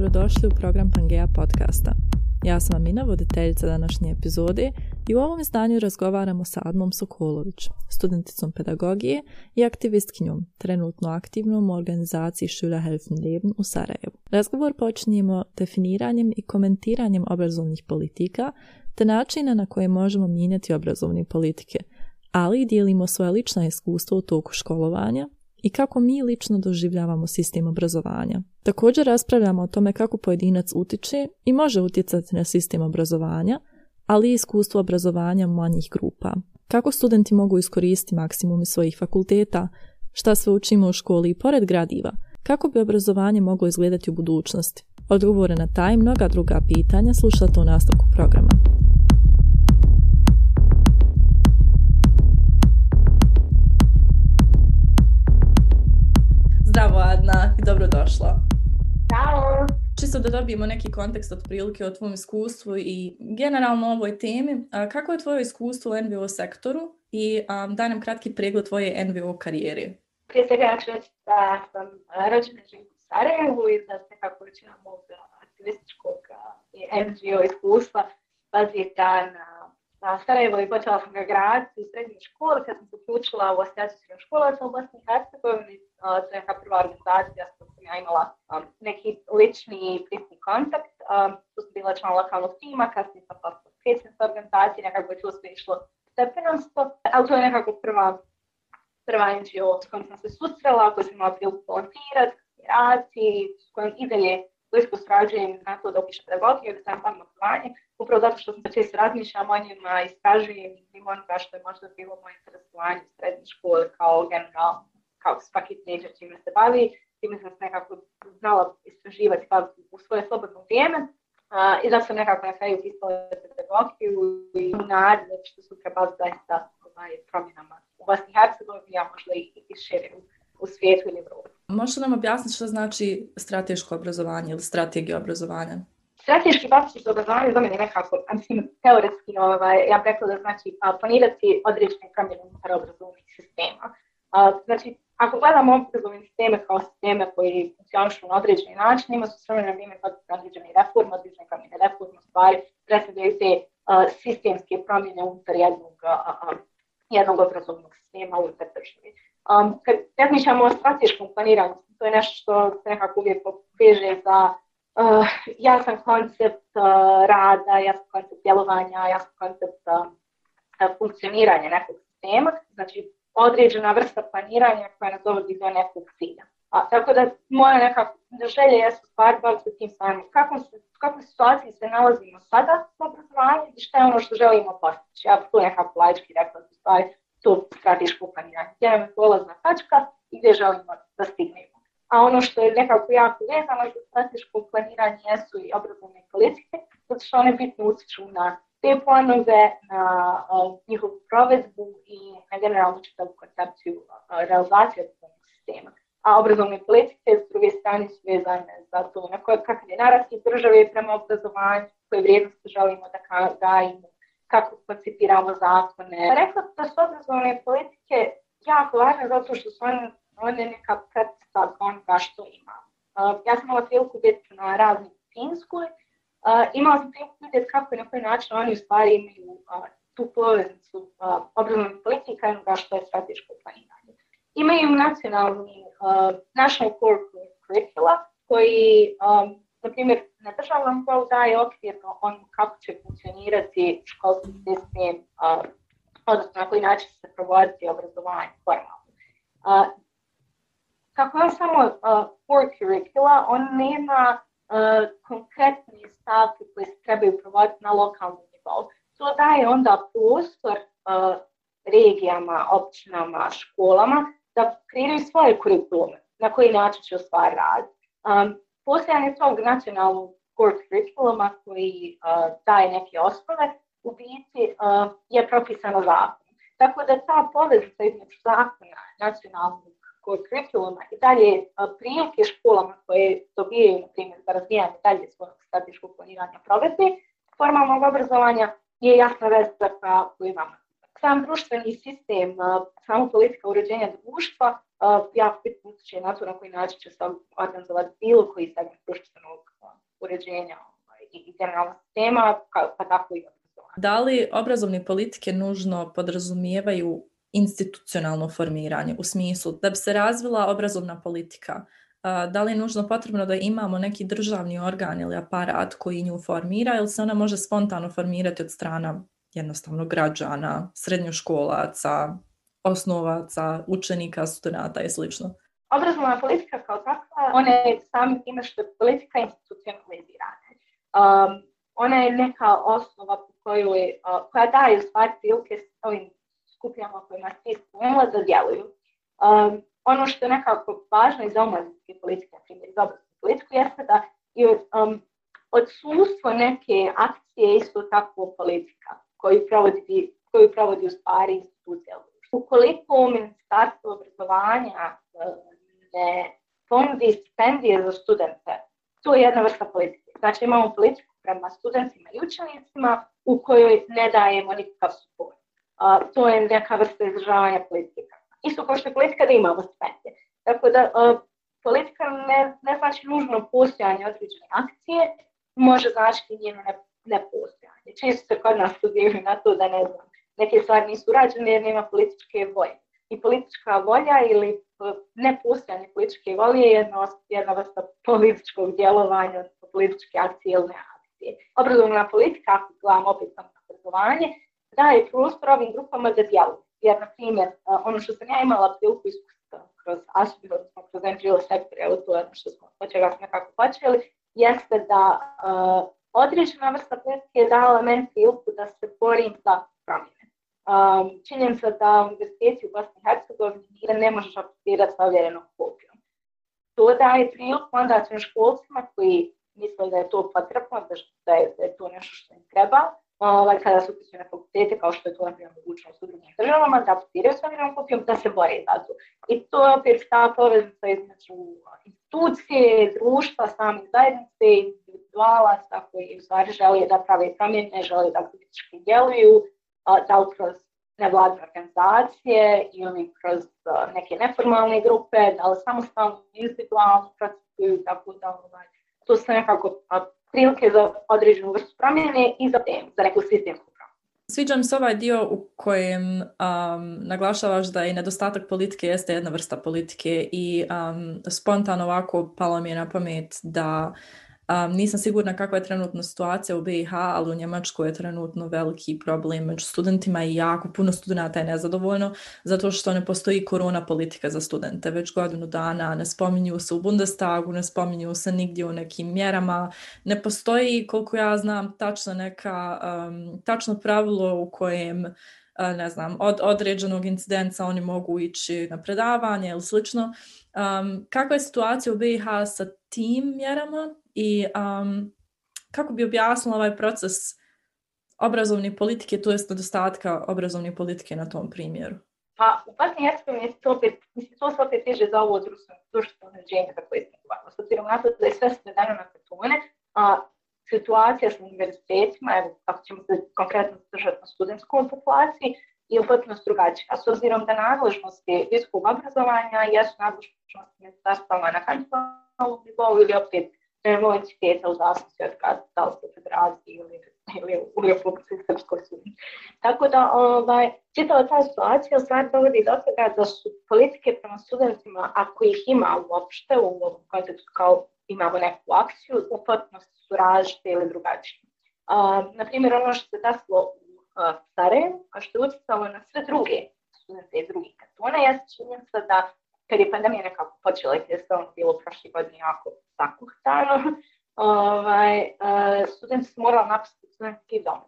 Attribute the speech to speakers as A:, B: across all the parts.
A: dobrodošli u program Pangea podcasta. Ja sam Amina, voditeljica današnje epizode i u ovom izdanju razgovaramo sa Admom Sokolović, studenticom pedagogije i aktivistkinjom, trenutno aktivnom u organizaciji Schüler Helfen Leben u Sarajevu. Razgovor počinjemo definiranjem i komentiranjem obrazovnih politika te načina na koje možemo mijenjati obrazovne politike, ali i dijelimo svoje lična iskustva u toku školovanja i kako mi lično doživljavamo sistem obrazovanja. Također raspravljamo o tome kako pojedinac utiče i može utjecati na sistem obrazovanja, ali i iskustvo obrazovanja manjih grupa. Kako studenti mogu iskoristiti maksimum svojih fakulteta, šta sve učimo u školi i pored gradiva, kako bi obrazovanje moglo izgledati u budućnosti. Odgovore na taj i mnoga druga pitanja slušate u nastavku programa. Zdravo Adna i dobrodošla.
B: Ćao.
A: Čisto da dobijemo neki kontekst otprilike o tvom iskustvu i generalno o ovoj temi. Kako je tvoje iskustvo u NVO sektoru i daj nam kratki pregled tvoje NVO karijere.
B: Prije svega ja ću reći da sam rođena u Sarajevu i da se kako većina mog aktivističkog NGO iskustva bazira na na Sarajevo i počela sam ga graditi u srednjoj školi kad sam se uključila u asocijaciju školaca u Bosni i Hercegovini. To je neka prva organizacija s kojom sam ja imala neki lični prisni kontakt. Tu sam bila član lokalnog tima, kasnije sam postala predsjednica organizacije, nekako je tu sve išlo stepenosti, ali to je nekako prva prva NGO s kojom sam se susrela, koju sam imala priliku volontirati, raditi, s kojom i dalje blisko srađujem na to da upišem pedagogiju, da sam tamo obrazovanje, upravo zato što sam često razmišljam o njima, istražujem i onoga što je možda bilo moje interesovanje u srednjoj školi kao general, kao svaki teenager čime se bavi, time sam se nekako znala istraživati u svoje slobodno vrijeme. I zato sam nekako na kraju upisala pedagogiju i nadi da će sutra baviti zaista ovaj, promjenama u Bosni i Hercegovini, a možda i, i šire u, u svijetu ili Evropi.
A: Možeš nam objasniti što znači strateško obrazovanje ili strategija obrazovanja?
B: Strateški bastić obrazovanje za mene nekako, mislim, teoretski, ovaj, ja bih rekla da znači planirati određene promjene unutar obrazovnih sistema. znači, ako gledamo obrazovne sisteme kao sisteme koji funkcionišu na određeni način, ima su s vremenom vrijeme određene reforme, određene promjene reforme, stvari predstavljaju te sistemske promjene unutar jednog, jednog obrazovnog sistema unutar države. Um, kad razmišljamo o strateškom planiranju, to je nešto što se nekako uvijek veže za uh, jasan koncept uh, rada, jasan koncept djelovanja, jasan koncept uh, funkcioniranja nekog sistema, znači određena vrsta planiranja koja nas dovodi do nekog cilja. A, tako da moja nekako želje jesu stvar baviti se tim samim. Kako se, kakvoj situaciji se nalazimo sada s obrazovanjem i šta je ono što želimo postići. Ja tu nekako laički rekla su stvari to strateško planiranje. Gdje je polazna tačka i gdje želimo da stignemo. A ono što je nekako jako vezano za strateško planiranje jesu i obrazovne politike, zato što one bitno utječu na te planove, na njihovu provedbu i na generalnu čitavu koncepciju realizacije obrazovnog sistema. A obrazovne politike s druge strane su vezane za to na koje, kakav je države prema obrazovanju, koje vrijednosti želimo da gajimo, kako koncipiramo zakone. Rekla da su obrazovne politike jako važne zato što su one, one neka pretpostavka onoga što imamo. Uh, ja sam imala priliku biti na raznim Finskoj, uh, imala sam priliku vidjeti kako i na koji način oni u stvari imaju uh, tu poveznicu uh, obrazovnih politika i onoga što je strateško planiranje. Imaju nacionalni uh, National Core Curricula koji um, na primjer, na državnom nivou daje okvirno on kako će funkcionirati školski sistem, odnosno na koji način se provoditi obrazovanje formalno. Kako je samo for curricula, on nema konkretne stavke koje se trebaju provoditi na lokalnom nivou. To daje onda prostor regijama, općinama, školama da kreiraju svoje kurikulume, na koji način će u stvari raditi. Postojanje tog nacionalnog core curriculuma koji uh, daje neke osnove, u biti uh, je propisano zakonom. Tako da ta poveznica između zakona nacionalnog core curriculuma i dalje uh, prilike školama koje dobijaju, na primjer, za razvijanje dalje svojeg strateškog planiranja provedbe formalnog obrazovanja je jasna veza koju imamo sam društveni sistem, samo politika uređenja društva, jako bitno utječe na to na koji način će se organizovati bilo koji segment društvenog uređenja ovaj, i generalnog sistema, pa tako i
A: Da li obrazovne politike nužno podrazumijevaju institucionalno formiranje u smislu da bi se razvila obrazovna politika? Da li je nužno potrebno da imamo neki državni organ ili aparat koji nju formira ili se ona može spontano formirati od strana jednostavno građana, srednjoškolaca, osnovaca, učenika, studenta i sl.
B: Obrazovna politika kao takva, ona je samim time što je politika institucionalizirana. Um, ona je neka osnova po kojoj, uh, koja daje u stvari prilike s ovim skupinama kojima svi spomenula da djeluju. Um, ono što je nekako važno i za omladinske politike, na primjer za obrazovnu politiku, jeste da je um, odsustvo neke akcije isto tako politika koju provodi, koju provodi u stvari institucija. Ukoliko ministarstvo obrazovanja uh, ne ponudi stipendije za studente, to je jedna vrsta politike. Znači imamo politiku prema studentima i učenicima u kojoj ne dajemo nikakav suport. Uh, to je neka vrsta izražavanja politika. Isto kao što je politika da imamo stipendije. Tako da uh, politika ne, ne znači nužno postojanje određene akcije, može značiti njeno nepostojanje. Često kod nas studiraju na to da ne znam, neke stvari nisu rađene jer nema političke volje. I politička volja ili nepostojanje političke volje je jedna, vrsta političkog djelovanja, političke akcije ili ne akcije. Obrazovna politika, ako gledamo opet na obrazovanje, daje prostor ovim grupama da djeluju. Jer, na primjer, ono što sam ja imala priliku iskustva kroz ASPI, odnosno kroz NGO sektor, evo to ono što smo, od počeli, jeste da uh, određena vrsta politike je dala meni priliku da se borim za promjene. Um, činjenica da univerziteti u Bosni i Hercegovini ne možeš aplicirati sa ovjerenom kopijom. To daje priliku onda školcima koji misle da je to potrebno, da da je to nešto što im treba, ovaj, kada su upisuju na fakultete, kao što je to na primjer mogućnost u drugim državama, da sa ovjerenom kopijom, da se bore za to. I to je opet ta poveznica između institucije, društva, samih zajednice, individualaca koji u stvari žele da prave promjene, žele da politički djeluju, da li kroz nevladne organizacije ili kroz neke neformalne grupe, da li samostalno, individualno tako da ovaj, to su nekako prilike za određenu vrstu promjene i za temu, za neku sistemsku
A: Sviđa mi se ovaj dio u kojem um, naglašavaš da i nedostatak politike jeste jedna vrsta politike i um, spontano ovako palo mi je na pamet da Um, nisam sigurna kakva je trenutno situacija u BiH, ali u Njemačkoj je trenutno veliki problem među studentima i jako puno studenta je nezadovoljno zato što ne postoji korona politika za studente. Već godinu dana ne spominju se u Bundestagu, ne spominju se nigdje u nekim mjerama. Ne postoji, koliko ja znam, tačno neka, um, tačno pravilo u kojem ne znam, od određenog incidenta oni mogu ići na predavanje ili slično. Um, kakva je situacija u BiH sa tim mjerama? I um, kako bi objasnila ovaj proces obrazovne politike, to jest nedostatka obrazovne politike na tom primjeru?
B: Pa u Bosni i Hercegovini to opet, mislim, to se opet teže za ovo društveno, uređenje za koje smo govorili. S obzirom na to da je sve svedeno na kartone, a situacija sa univerzitetima, evo, ako ćemo se konkretno držati na studentskoj populaciji, je u potpunosti drugačija. S obzirom da nadležnosti visokog obrazovanja jesu nadležnosti ministarstva na kantonalnom nivou ili opet entiteta u zavisnosti od kada da li se federaciji ili, ili u Republici Srpskoj sudi. Tako da, ovaj, čitava ta situacija stvar dovodi do toga da su politike prema studentima, ako ih ima uopšte u ovom kontekstu kao imamo neku akciju, u potpunosti su različite ili drugačije. Uh, naprimjer, ono što se desilo u uh, Sarajevu, a što je utjecalo na sve druge studente iz drugih kantona, je činjenica da kad je pandemija nekako počela i je sve ono bilo prošle godine jako zakuhtano, ovaj, uh, studenti su morali napustiti studentski dom.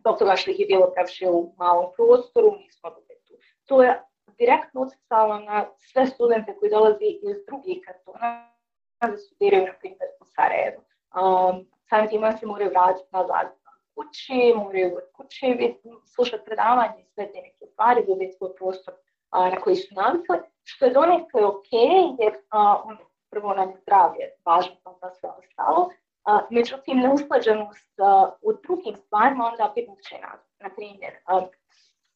B: Zbog toga što ih je bilo previše u malom prostoru, nismo bili tu. To je direktno utjecalo na sve studente koji dolazi iz drugih kantona da studiraju, na primjer, u Sarajevu. Um, samim tim se moraju vratiti nazad kući, moraju od kuće slušati predavanje i sve te neke stvari, dobiti svoj prostor a, na koji su navikli, što je donekle ok, jer a, ono, prvo nam je zdravlje važno pa za sve ostalo, a, međutim neusklađenost u drugim stvarima onda biti će nas. Na primjer,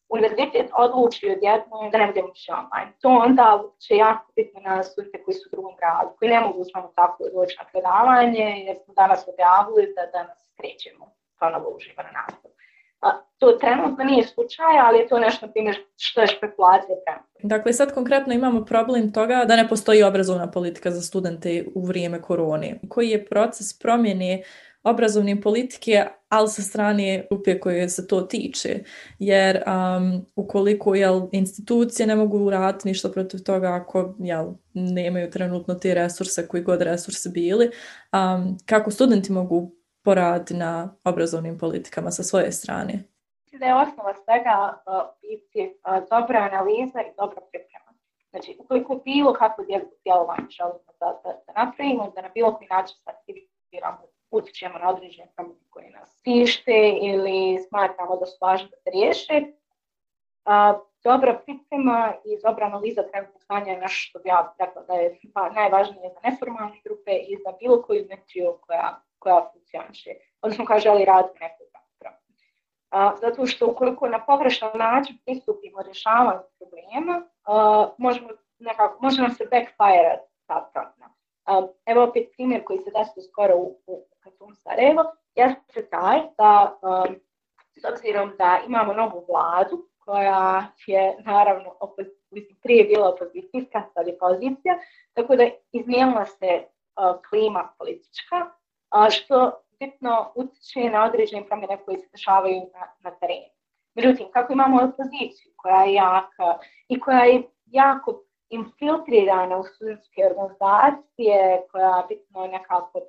B: univerzitet odluči odjedno da ne budemo više online. To onda će jako bitno na studente koji su u drugom gradu, koji ne mogu samo tako doći na predavanje, jer smo danas objavili da danas krećemo ponovo uživo na nastavu. To trenutno nije slučaj, ali je to nešto primjer što je špekulacija trenutno.
A: Dakle, sad konkretno imamo problem toga da ne postoji obrazovna politika za studente u vrijeme korone. Koji je proces promjene obrazovne politike, ali sa strane grupe koje se to tiče. Jer um, ukoliko jel, institucije ne mogu uraditi ništa protiv toga ako jel, nemaju trenutno te resurse koji god resursi bili, um, kako studenti mogu poraditi na obrazovnim politikama sa svoje strane?
B: Da je osnova svega biti dobra analiza i dobra priprema. Znači, ukoliko bilo kako djelovanje želimo da, da, da napravimo, da na bilo koji način se aktiviramo utječemo na određene promjene koje nas tište ili smatramo da su važne da se riješe. A, dobra priprema i dobra analiza trenutnog stanja je nešto što bi ja rekla da je pa, najvažnije za neformalne grupe i za bilo koju metiju koja, koja funkcioniše, odnosno koja želi raditi nekog a, zato što ukoliko na pogrešan način pristupimo rješavanju problema, a, možemo nekako, može nam se backfire ta. Evo opet primjer koji se desio skoro u, u Katun Sarajevo, jeste taj da um, s obzirom da imamo novu vladu koja je naravno prije bila opozicijska, sad je pozicija, tako da izmijenila se uh, klima politička, uh, što bitno utječe na određene promjene koje se dešavaju na, na terenu. Međutim, kako imamo opoziciju koja je jaka i koja je jako infiltrirana u studentske organizacije, koja bitno nekako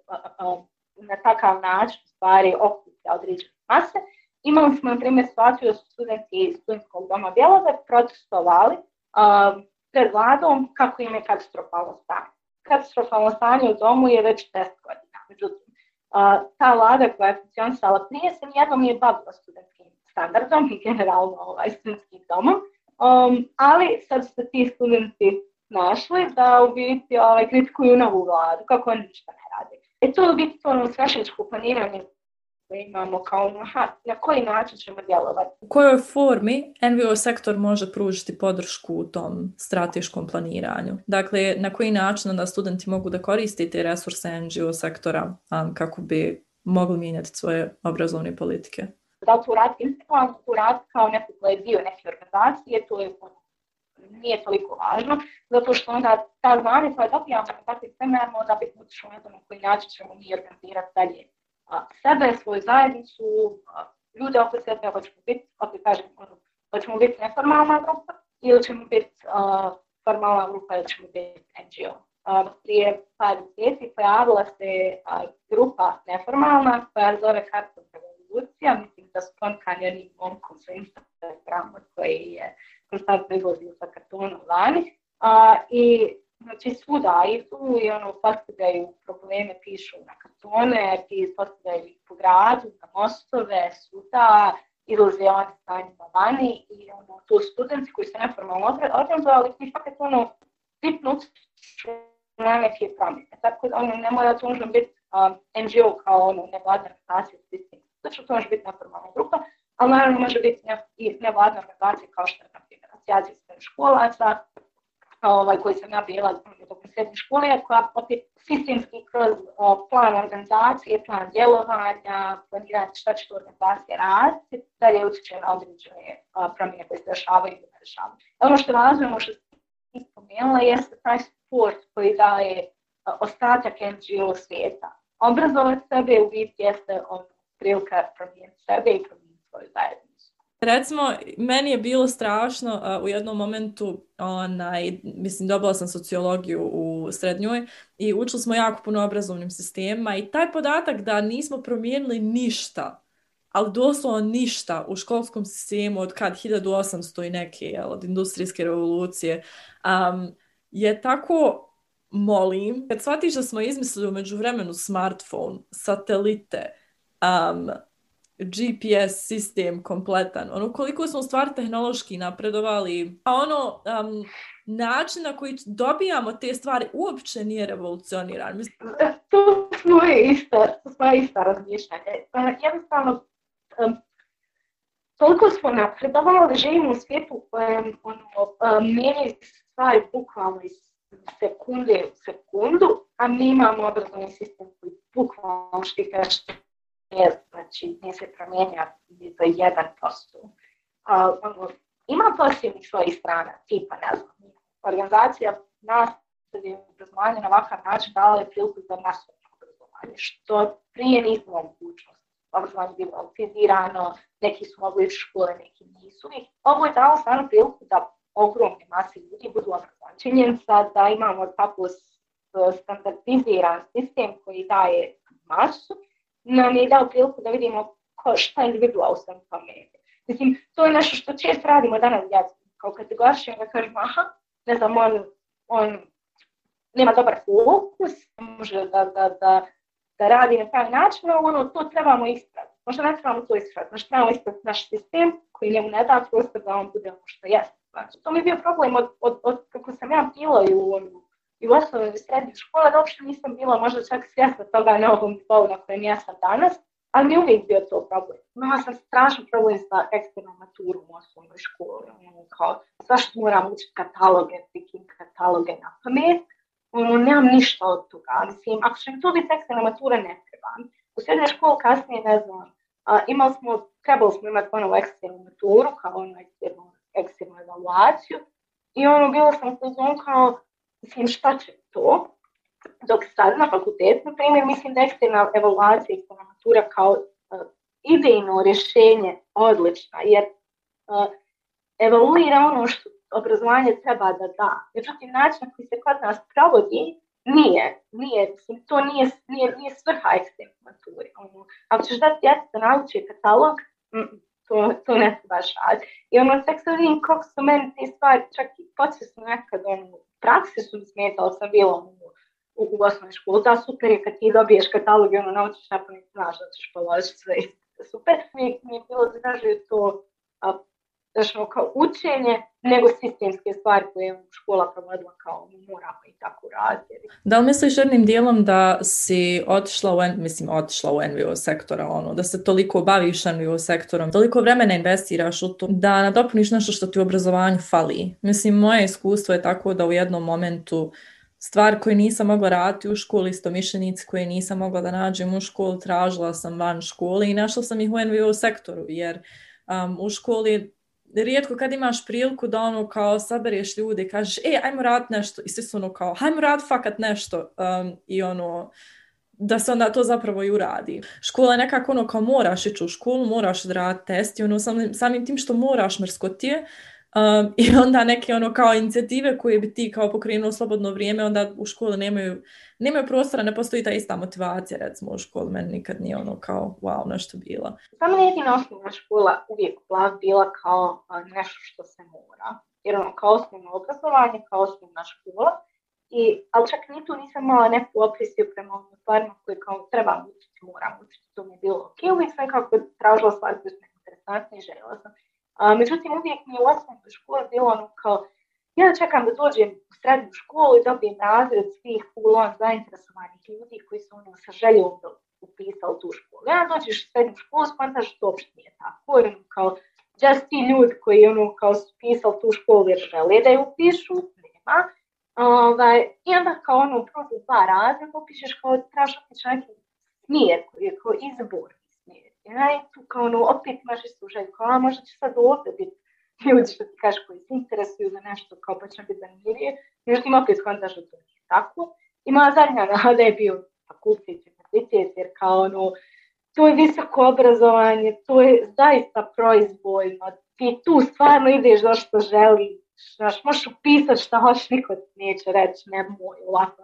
B: na takav način stvari okuplja određene mase. Imali smo, na primjer, situaciju da su studenti iz studentskog doma Bjelove protestovali um, pred vladom kako im je katastrofalno stanje. Katastrofalno stanje u domu je već 10 godina. Međutim, uh, ta vlada koja je funkcionisala prije se nijednom nije bavila studentskim standardom i generalno ovaj, studentskim domom. Um, ali sad su ti studenti našli da u biti ovaj, kritikuju novu vladu, kako oni ništa ne rade. E to je u biti to ono planiranje imamo kao aha, na koji način ćemo djelovati.
A: U kojoj formi NVO sektor može pružiti podršku u tom strateškom planiranju? Dakle, na koji način da studenti mogu da koriste te resurse NGO sektora um, kako bi mogli mijenjati svoje obrazovne politike?
B: Da li tu raditi institucionalno, tu raditi kao neko koji je dio neke organizacije, to je nije toliko važno, zato što onda ta znanja koja dobijamo na takvim seminarima, onda bi utišlo na koji način ćemo mi organizirati dalje sebe, svoju zajednicu, ljude oko sebe, hoćemo biti, opet kažem, ono, hoćemo biti neformalna grupa ili ćemo biti a, formalna grupa ili ćemo biti NGO. A, prije par mjeseci pojavila se a, grupa neformalna koja zove Karton revolucija, mislim da su kontani jednim momkom sa Instagramom koji je konstantno izlazio sa kartonom vani. A, I znači svuda tu i ono postavljaju probleme, pišu na kartone, postavljaju ih po gradu, na mostove, svuda, izlaze oni sa njima vani i ono, to studenti koji se neformalno organizovali, i fakat ono, bitno na neke promjene. Tako da ono, ne mora to možda biti um, NGO kao ono, nevladna organizacija, znači to može biti neformalna grupa, ali naravno može biti i nevladna organizacija kao što je, na primjer, asocijacija školaca, ovaj, koji sam ja bila u srednje škole, koja opet sistemski kroz o, plan organizacije, plan djelovanja, planirati šta će to organizacija raditi, dalje utječe na određene promjene koje se dešavaju i ne dešavaju. Ono što je važno, ono što sam spomenula, jeste taj support koji daje ostatak NGO svijeta. Obrazovati sebe u biti jeste ono, prilika promijeniti sebe i promijeniti svoju zajednicu.
A: Recimo, meni je bilo strašno uh, u jednom momentu, onaj, mislim, dobila sam sociologiju u srednjoj i učili smo jako puno obrazovnim sistemima i taj podatak da nismo promijenili ništa, ali doslovno ništa u školskom sistemu od kad 1800 i neke, jel, od industrijske revolucije, um, je tako molim, kad shvatiš da smo izmislili umeđu vremenu smartphone, satelite, um, GPS sistem kompletan, ono koliko smo stvar tehnološki napredovali, a ono um, način na koji dobijamo te stvari uopće nije revolucioniran.
B: To smo moje ista, to smo ista razmišljanje. Pa jednostavno, um, toliko smo napredovali, živimo u svijetu u kojem ono, mijenjaju stvari bukvalno iz sekunde u sekundu, a mi imamo obrazovni sistem koji bukvalno što je, znači ne se promijenja za jedan posto. Ono, ima pozitivnih svojih strana, tipa, ne znam, organizacija nas obrazovanje na ovakav način dala je priliku za masovno obrazovanje, što prije nismo mogućnost. Obrazovanje je bilo autizirano, neki su mogli u škole, neki nisu. I ovo je dalo stvarno priliku da ogromne mase ljudi budu obrazovani. Činjenica da imamo tako standardiziran sistem koji daje masu, nam je dao priliku da vidimo ko, šta individual sam pameti. Mislim, to je nešto što često radimo danas djecu. Kao se ga kažemo, aha, ne znam, on, on nema dobar fokus, može da, da, da, da radi na taj način, ono, to trebamo ispraviti. Možda ne trebamo to ispraviti, možda trebamo ispraviti naš sistem koji njemu ne da prostor da on bude ono što jeste. Znači, to mi je bio problem od, od, od kako sam ja bila i u, i u osnovnoj srednjoj škole, da uopšte nisam bila možda čak svjesna toga na ovom nivou na kojem ja sam danas, ali mi je uvijek bio to problem. Imala sam strašan problem sa eksternom maturom u osnovnoj školi. Ono, kao, zašto moram učiti kataloge, freaking kataloge na pamet, ono, nemam ništa od toga. Mislim, ako će mi to biti eksterna matura, ne trebam. U srednjoj školi kasnije, ne znam, a, imali smo, trebali smo imati ponovo eksternu maturu, kao ono eksternu, eksternu evaluaciju. I ono, bilo sam u kao, mislim, šta će to? Dok sad na fakultetu, na primjer, mislim da eksterna evaluacija i matura kao uh, idejno rješenje odlična, jer uh, evaluira ono što obrazovanje treba da da. Međutim, način na koji se kod nas provodi nije, nije, to nije, nije, nije svrha ekstremne mature. Ono, ako ćeš dati djecu da nauči katalog, mm, to, to ne se baš radi. I ono, tek sad vidim kako su meni te stvari, čak i podsvjesno nekad, ono, praksi su smetala, sam bila u, u, u osnovnoj školi. Da, super je kad ti dobiješ katalog i ono, naučiš napamet, znaš da ćeš položiti sve. Super, mi, mi je bilo to a, zašto kao učenje, nego sistemske stvari koje je škola provodila kao moramo i tako raditi.
A: Da li misliš jednim dijelom da si otišla u, mislim, otišla u NVO sektora, ono, da se toliko baviš NVO sektorom, toliko vremena investiraš u to, da nadopuniš nešto što ti u obrazovanju fali. Mislim, moje iskustvo je tako da u jednom momentu stvar koju nisam mogla raditi u školi, mišljenici koje nisam mogla da nađem u školu, tražila sam van škole i našla sam ih u NVO sektoru, jer um, u školi rijetko kad imaš priliku da ono kao sabereš ljude i kažeš e, ajmo raditi nešto i svi su ono kao ajmo raditi fakat nešto um, i ono da se onda to zapravo i uradi. Škola je nekako ono kao moraš ići u školu, moraš raditi test i ono samim, samim tim što moraš mrskotije, Um, I onda neke ono kao inicijative koje bi ti kao pokrenuo slobodno vrijeme, onda u školi nemaju, nemaju prostora, ne postoji ta ista motivacija recimo u školi, meni nikad nije ono kao wow, nešto bila.
B: Samo jedina osnovna škola uvijek bila kao nešto što se mora. Jer ono kao osnovno obrazovanje, kao osnovna škola, i, ali čak ni tu nisam imala neku opresiju prema ovim stvarima koje kao trebam učiti, moram učiti, to mi je bilo ok. Uvijek sam kako tražila stvari koje su interesantne i željela sam međutim, uvijek mi je u osnovnoj školi bilo ono kao, ja čekam da dođem u srednju školu i dobijem razred svih full-on zainteresovanih ljudi koji su ono sa željom da upisali tu školu. Ja dođeš u srednju školu, skontaš što uopšte nije tako. Ono, kao, just ti ljudi koji ono, kao su pisali tu školu jer žele da je upišu, nema. Ovaj, I onda kao ono, prođu dva razreda, upišeš kao otići neki smjer koji je kao izbor ja tu kao ono, opet imaš istu želju, kao a možda će sad ovdje biti ljudi što ti kažeš koji se interesuju za nešto, kao pa će biti zanimljivije, međutim opet kontaš da to tako. I moja zadnja rada je bio fakultet univerzitet, jer kao ono, to je visoko obrazovanje, to je zaista proizvoljno, ti tu stvarno ideš do što želiš, znaš, možeš upisati šta hoćeš, niko ti neće reći, nemoj, ovako.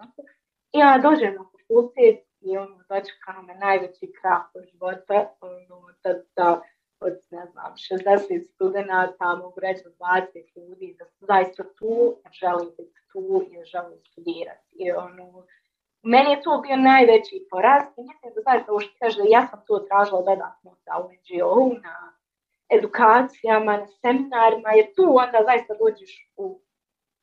B: I ja dođem na fakultet i ono, dočekano me najveći krah od života, ono, da, da od, ne znam, 60 studenta, mogu reći 20 ljudi, da su zaista tu, želim biti tu i želim studirati. I ono, meni je to bio najveći poraz i mislim da zaista ovo što kaže, ja sam to tražila dodatno da u NGO, na edukacijama, na seminarima, jer tu onda zaista dođeš u,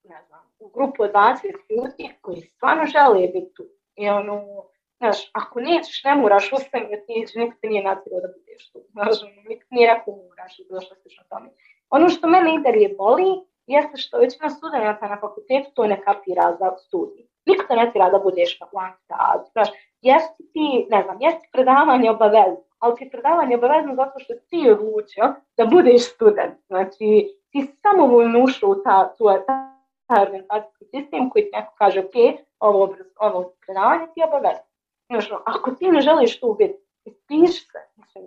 B: ne znam, u grupu od 20 ljudi koji stvarno žele biti tu. I ono, Znaš, ako nećeš, ne moraš ostati otići, niko ti nije natjerao da budeš tu. Znaš, ono, niko nije rekao moraš i bilo što slično tome. Ono što mene i dalje boli, jeste što većina studenta na fakultetu to ne kapira za studij. Niko te ne tjera da budeš na plan Znaš, jesi ti, ne znam, jesi predavanje obavezno, ali ti predavanje obavezno zato što ti odlučio da budeš student. Znači, ti samovoljno ušao u ta, tu, organizacijski sistem koji ti neko kaže, ok, ovo, ovo predavanje ti je obavezno. Znači, ako ti ne želiš tu biti, piši se. Mislim,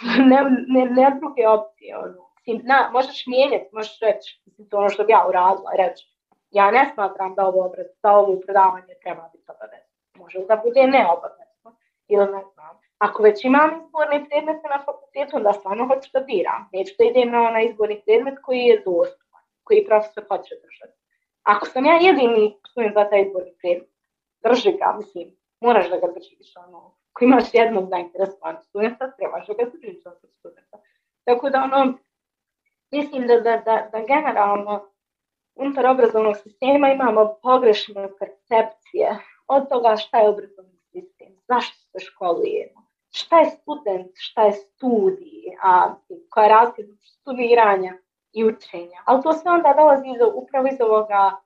B: ne, ne, ne druge opcije. Ono. Na, možeš mijenjati, možeš reći, mislim, to ono što bi ja uradila, reći, ja ne smatram da ovo, da ovo predavanje treba biti obavezno. Može da bude neobavezno. Ili ne znam. Ako već imam izborne predmete na fakultetu, onda stvarno hoću da biram. Neću da idem na onaj izborni predmet koji je dostupan, koji profesor hoće držati. Ako sam ja jedini student za taj izborni predmet, drži ga, mislim, moraš da ga držiš, ono, ako imaš jednog zainteresovanog studenta, trebaš da ga držiš od studenta. Tako da, ono, mislim da, da, da, da generalno unutar obrazovnog sistema imamo pogrešne percepcije od toga šta je obrazovni sistem, zašto se školujemo, šta je student, šta je studij, a koja je razlika studiranja i učenja. Ali to sve onda dolazi iz, upravo iz ovoga,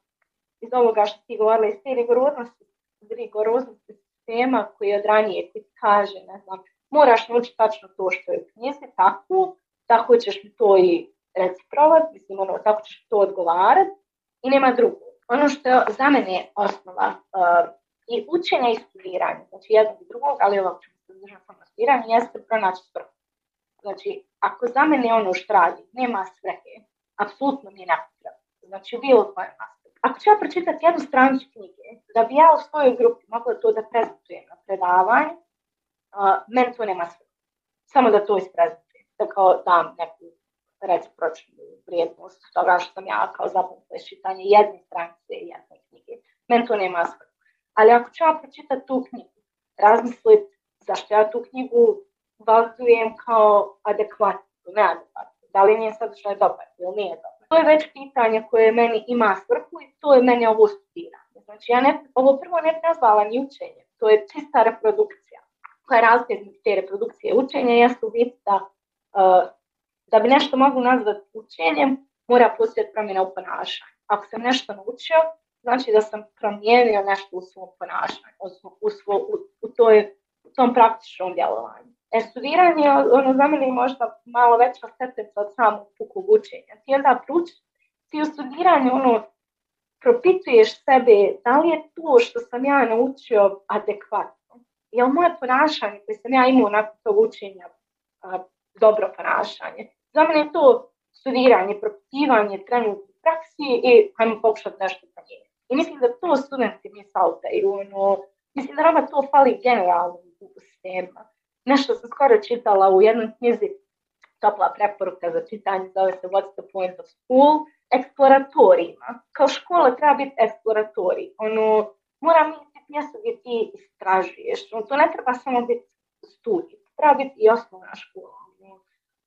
B: iz ovoga što ti govorila, iz te rigoroznosti, rigoroznosti sistema koji od ranije, kaže, ne znam, moraš naučiti tačno to što je u knjizi, tako, tako ćeš to i reciprovat, mislim, ono, tako ćeš to odgovarati i nema drugo. Ono što je za mene osnova uh, i učenja i studiranja, znači jednog i drugog, ali ovog ćemo se držati samo studiranje, jeste pronaći svrhu. Znači, ako za mene ono što radi nema svrhe, apsolutno mi ne Znači, bilo koje aspekt. Ako ću ja pročitati jednu stranicu knjige, da bi ja u svojoj grupi mogla to da prezentujem na predavanje, uh, meni to nema svrhe. Samo da to isprezentujem. Da kao dam neku recipročnu vrijednost toga što sam ja kao zapamtila čitanje jedne stranice i jedne knjige. Meni to nema svrhu. Ali ako ću ja pročitati tu knjigu, razmisliti zašto ja tu knjigu vazujem kao adekvatnu, neadekvatnu, da li nije sadržaj dobar ili nije dobar. To je već pitanje koje meni ima svrhu i to je meni ovo studiranje. Znači ja ne, ovo prvo ne nazvala ni učenje, to je čista reprodukcija. Koja je razlika te reprodukcije učenja jeste u biti da uh, da bi nešto mogli nazvati učenjem, mora postojati promjena u ponašanju. Ako sam nešto naučio, znači da sam promijenio nešto u svom ponašanju, u, svo, u, u, toj, u tom praktičnom djelovanju. E, studiranje ono, za mene možda malo veća stepenica od samog pukog učenja. Ti onda pruč, ti u studiranju ono, propituješ sebe da li je to što sam ja naučio adekvatno. Je li moje ponašanje koje sam ja imao nakon tog učenja a, dobro ponašanje? Za mene je to studiranje, propitivanje trenutnih praksi i hajmo pokušati nešto promijeniti. I mislim da to studenti mi saltaju. Ono, mislim da nama to fali generalno u sistema. Nešto sam skoro čitala u jednoj knjizi, topla preporuka za čitanje, zove se What's the point of school, eksploratorijima. Kao škola treba biti eksploratorij. Ono, mora biti mjesto gdje ti istražuješ. Ono, to ne treba samo biti studij, treba biti i osnovna škola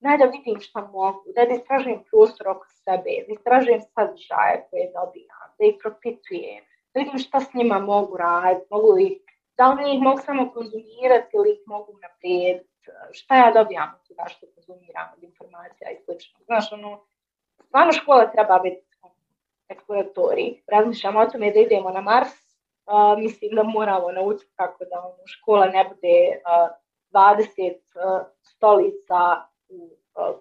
B: daj da vidim šta mogu, da istražujem prostor oko sebe, da istražujem sadržaje koje dobijam, da ih propitujem, da vidim šta s njima mogu raditi, mogu li, da li ih mogu samo konzumirati ili ih mogu naprijediti, šta ja dobijam od toga što konzumiram od informacija i sl. Znaš, ono, stvarno škola treba biti eksploratorij. Razmišljamo o tome da idemo na Mars, uh, mislim da moramo naučiti kako da ono, škola ne bude uh, 20 uh, stolica u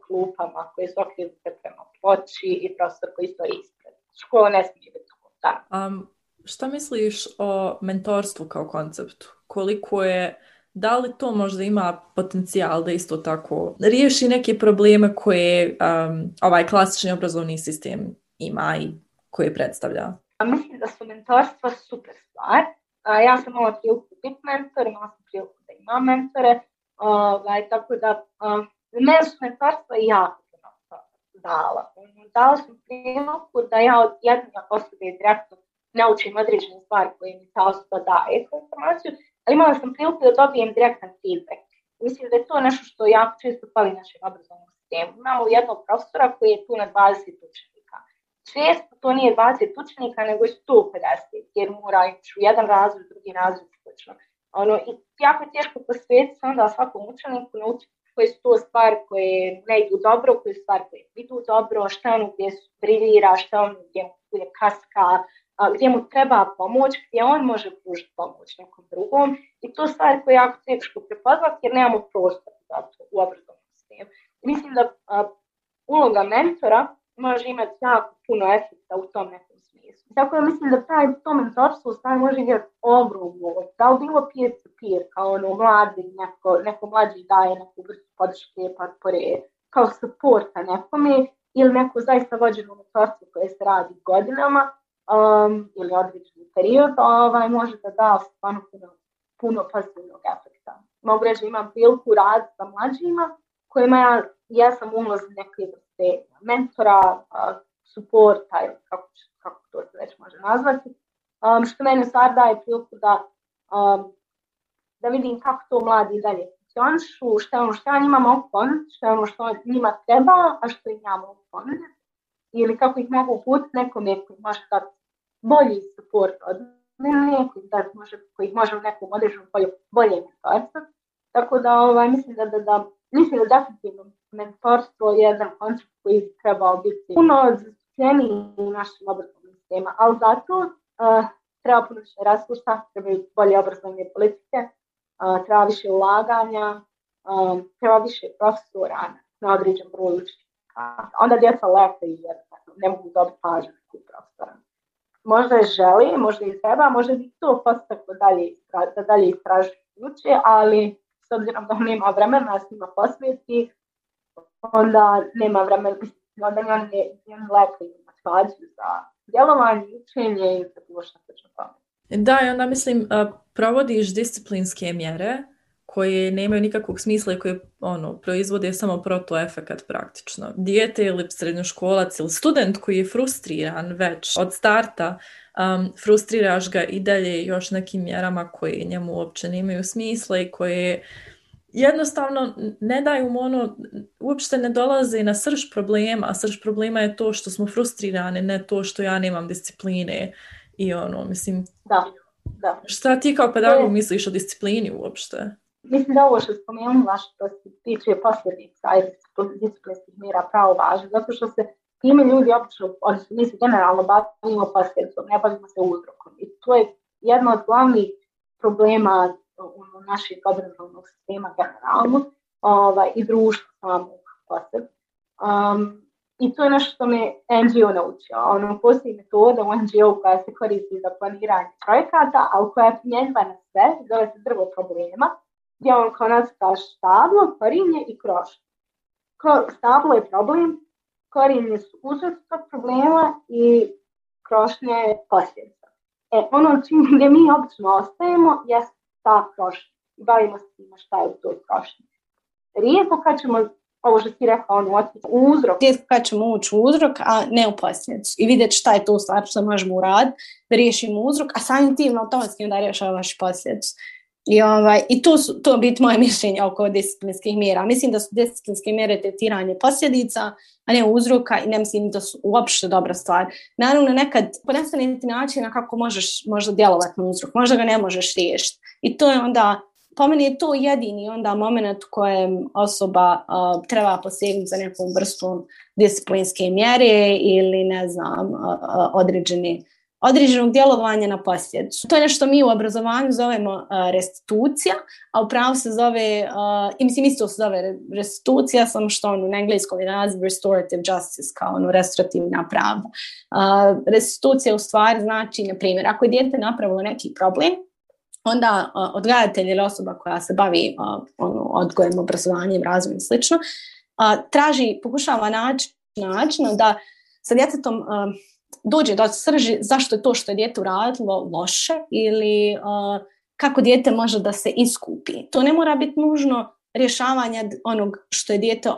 B: klupama koje su okrenute prema ploči i prostor koji stoji ispred. Škola ne smije biti da.
A: Um, šta misliš o mentorstvu kao konceptu? Koliko je, da li to možda ima potencijal da isto tako riješi neke probleme koje um, ovaj klasični obrazovni sistem ima i koje predstavlja?
B: A mislim da su mentorstva super stvar. A, ja sam imala priliku biti mentor, imala sam priliku da imam mentore, ovaj, tako da meni su mentorstva jako puno dala. Dala sam priliku da ja od jedne osobe direktno naučim određene stvari koje mi ta osoba daje kao informaciju, ali imala sam priliku da dobijem direktan feedback. Mislim da je to nešto što jako često fali našem obrazovnom sistemu. Imamo jednog profesora koji je tu na 20 učenika. Često to nije 20 učenika, nego je 150, jer mora ići u jedan razred, drugi razred, slično. Ono, I jako je teško posvetiti se onda svakom učeniku naučiti koje su to stvari koje ne idu dobro, koje su stvari koje idu dobro, šta ono gdje su briljira, šta ono gdje kaska, gdje mu treba pomoć, gdje on može pružiti pomoć nekom drugom. I to stvari koje je jako teško prepoznati jer nemamo prostor za to u obrazovnom sistemu. Mislim da uloga mentora može imati jako puno efekta u tom nekom smislu. Tako da mislim da taj, to mentorstvo stvari može imati ogromnu Da li bilo peer to peer, kao ono mladi, neko, neko mlađi daje neku vrstu podrške, potpore, kao supporta nekome, ili neko zaista vođeno mentorstvo koje se radi godinama, um, ili određeni period, ovaj, može da da stvarno puno, puno pozitivnog efekta. Mogu reći da imam priliku rad sa mlađima, kojima ja, ja sam ulaz neke vrste mentora, uh, suporta ili kako, kako to se već može nazvati, um, što meni stvar daje priliku da, um, da vidim kako to mladi dalje funkcionišu, što je ono što ja njima mogu ponuditi, što je ono što njima treba, a što im ja mogu ponuditi. Ili kako ih mogu uputiti nekome koji može dati bolji support od mene, koji, da može, koji može u nekom određenom polju bolje mentorstvo. Tako da ovaj, mislim da, da, da mislim da definitivno mentorstvo je jedan koncept koji bi trebao biti puno zastupljeniji u našim obrazovnim sistema, ali zato uh, treba puno više resursa, trebaju bolje obrazovne politike, uh, treba više ulaganja, um, treba više profesora na određen broj učenika. Onda djeca lete jer ne mogu dobiti pažnju profesora. Možda je želi, možda i treba, možda bi to postaklo dalje, da dalje istražuju uče, ali s obzirom da nema vremena s njima posvijeti, onda nema vremena, onda oni ne, ne lepo motivaciju za djelovanje, učenje i bilo što tome.
A: Da, i onda mislim, provodiš disciplinske mjere koje nemaju nikakvog smisla i koje ono, proizvode samo protoefekat praktično. Dijete ili srednjoškolac ili student koji je frustriran već od starta, um, frustriraš ga i dalje još nekim mjerama koje njemu uopće nemaju smisla i koje jednostavno ne daju mu ono, uopšte ne dolaze na srž problema, a srž problema je to što smo frustrirani, ne to što ja nemam discipline i ono, mislim...
B: Da, da.
A: Šta ti kao pedagog misliš o disciplini uopšte?
B: Mislim da ovo što spomenula što se tiče posljedica disciplinskih mjera pravo važno, zato što se time ljudi obično, odnosno mi se generalno bavimo posljedicom, ne bavimo se uzrokom. I to je jedno od glavnih problema u našeg obrazovnog sistema generalno ovaj, i društva samog posljed. Um, I to je nešto što me NGO naučio. Ono, postoji metoda u NGO koja se koristi za planiranje projekata, ali koja je primjenjiva na sve, zove se drvo problema, gdje on kao nacrta stablo, korinje i krošnje. Stablo je problem, korinje su uzrok problema i krošnje je posljedica. E, ono čim gdje mi obično ostajemo je ta krošnja. Bavimo se time šta je u toj krošnji. Rijetko kad ćemo ovo što ti rekao, ono, otkriti uzrok.
C: Rijetko kad ćemo ući u uzrok, a ne u posljedicu. I vidjeti šta je to u stvari što možemo uraditi, da riješimo uzrok, a samim tim automatski onda rješavaš posljedicu. I, ovaj, i to, su, to biti moje mišljenje oko disciplinskih mjera. Mislim da su disciplinske mjere tretiranje posljedica, a ne uzroka i ne mislim da su uopšte dobra stvar. Naravno, nekad ponestane ti načina kako možeš možda djelovati na uzrok, možda ga ne možeš riješiti. I to je onda, po meni je to jedini onda moment u kojem osoba uh, treba posegnuti za nekom vrstom disciplinske mjere ili ne znam, uh, određene određenog djelovanja na posljedicu. To je nešto mi u obrazovanju zovemo restitucija, a u pravu se zove, i mislim isto se zove restitucija, samo što on na engleskom je naziv restorative justice, kao ono restorativna pravda. restitucija u stvari znači, na primjer, ako je dijete napravilo neki problem, onda odgajatelj ili osoba koja se bavi ono, odgojem, obrazovanjem, razvojem i slično, traži, pokušava naći način da sa djetetom dođe do srži zašto je to što je dijete uradilo loše ili uh, kako dijete može da se iskupi. To ne mora biti nužno rješavanje onog što je dijete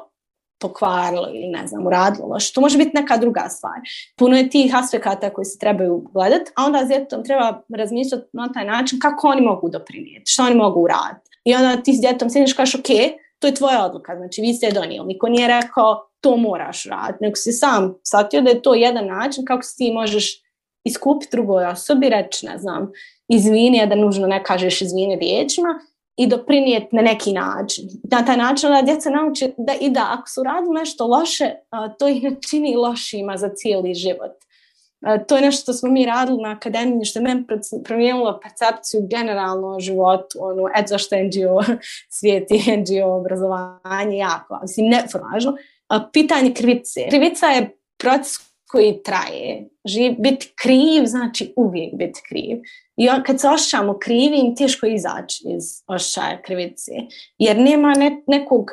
C: pokvarilo ili ne znam, uradilo loše. To može biti neka druga stvar. Puno je tih aspekata koji se trebaju gledati, a onda s treba razmišljati na taj način kako oni mogu doprinijeti, što oni mogu uraditi. I onda ti s djetetom sjediš kažeš, ok, to je tvoja odluka, znači vi ste je donijeli. Niko nije rekao to moraš raditi, nego si sam shvatio da je to jedan način kako si ti možeš iskupiti drugoj osobi, reći, ne znam, izvini, da nužno ne kažeš izvini riječima i doprinijeti na neki način. Na taj način da djeca nauče da i da ako su radili nešto loše, to ih ne čini lošima za cijeli život. To je nešto što smo mi radili na akademiji, što je meni promijenilo percepciju generalno o životu, ono, et zašto NGO svijet i NGO obrazovanje jako, mislim, neformažno. Pitanje krivice. Krivica je proces koji traje. Živ, biti kriv znači uvijek biti kriv. I on, kad se osjećamo krivim, teško izaći iz osjećaja krivice. Jer nema ne, nekog,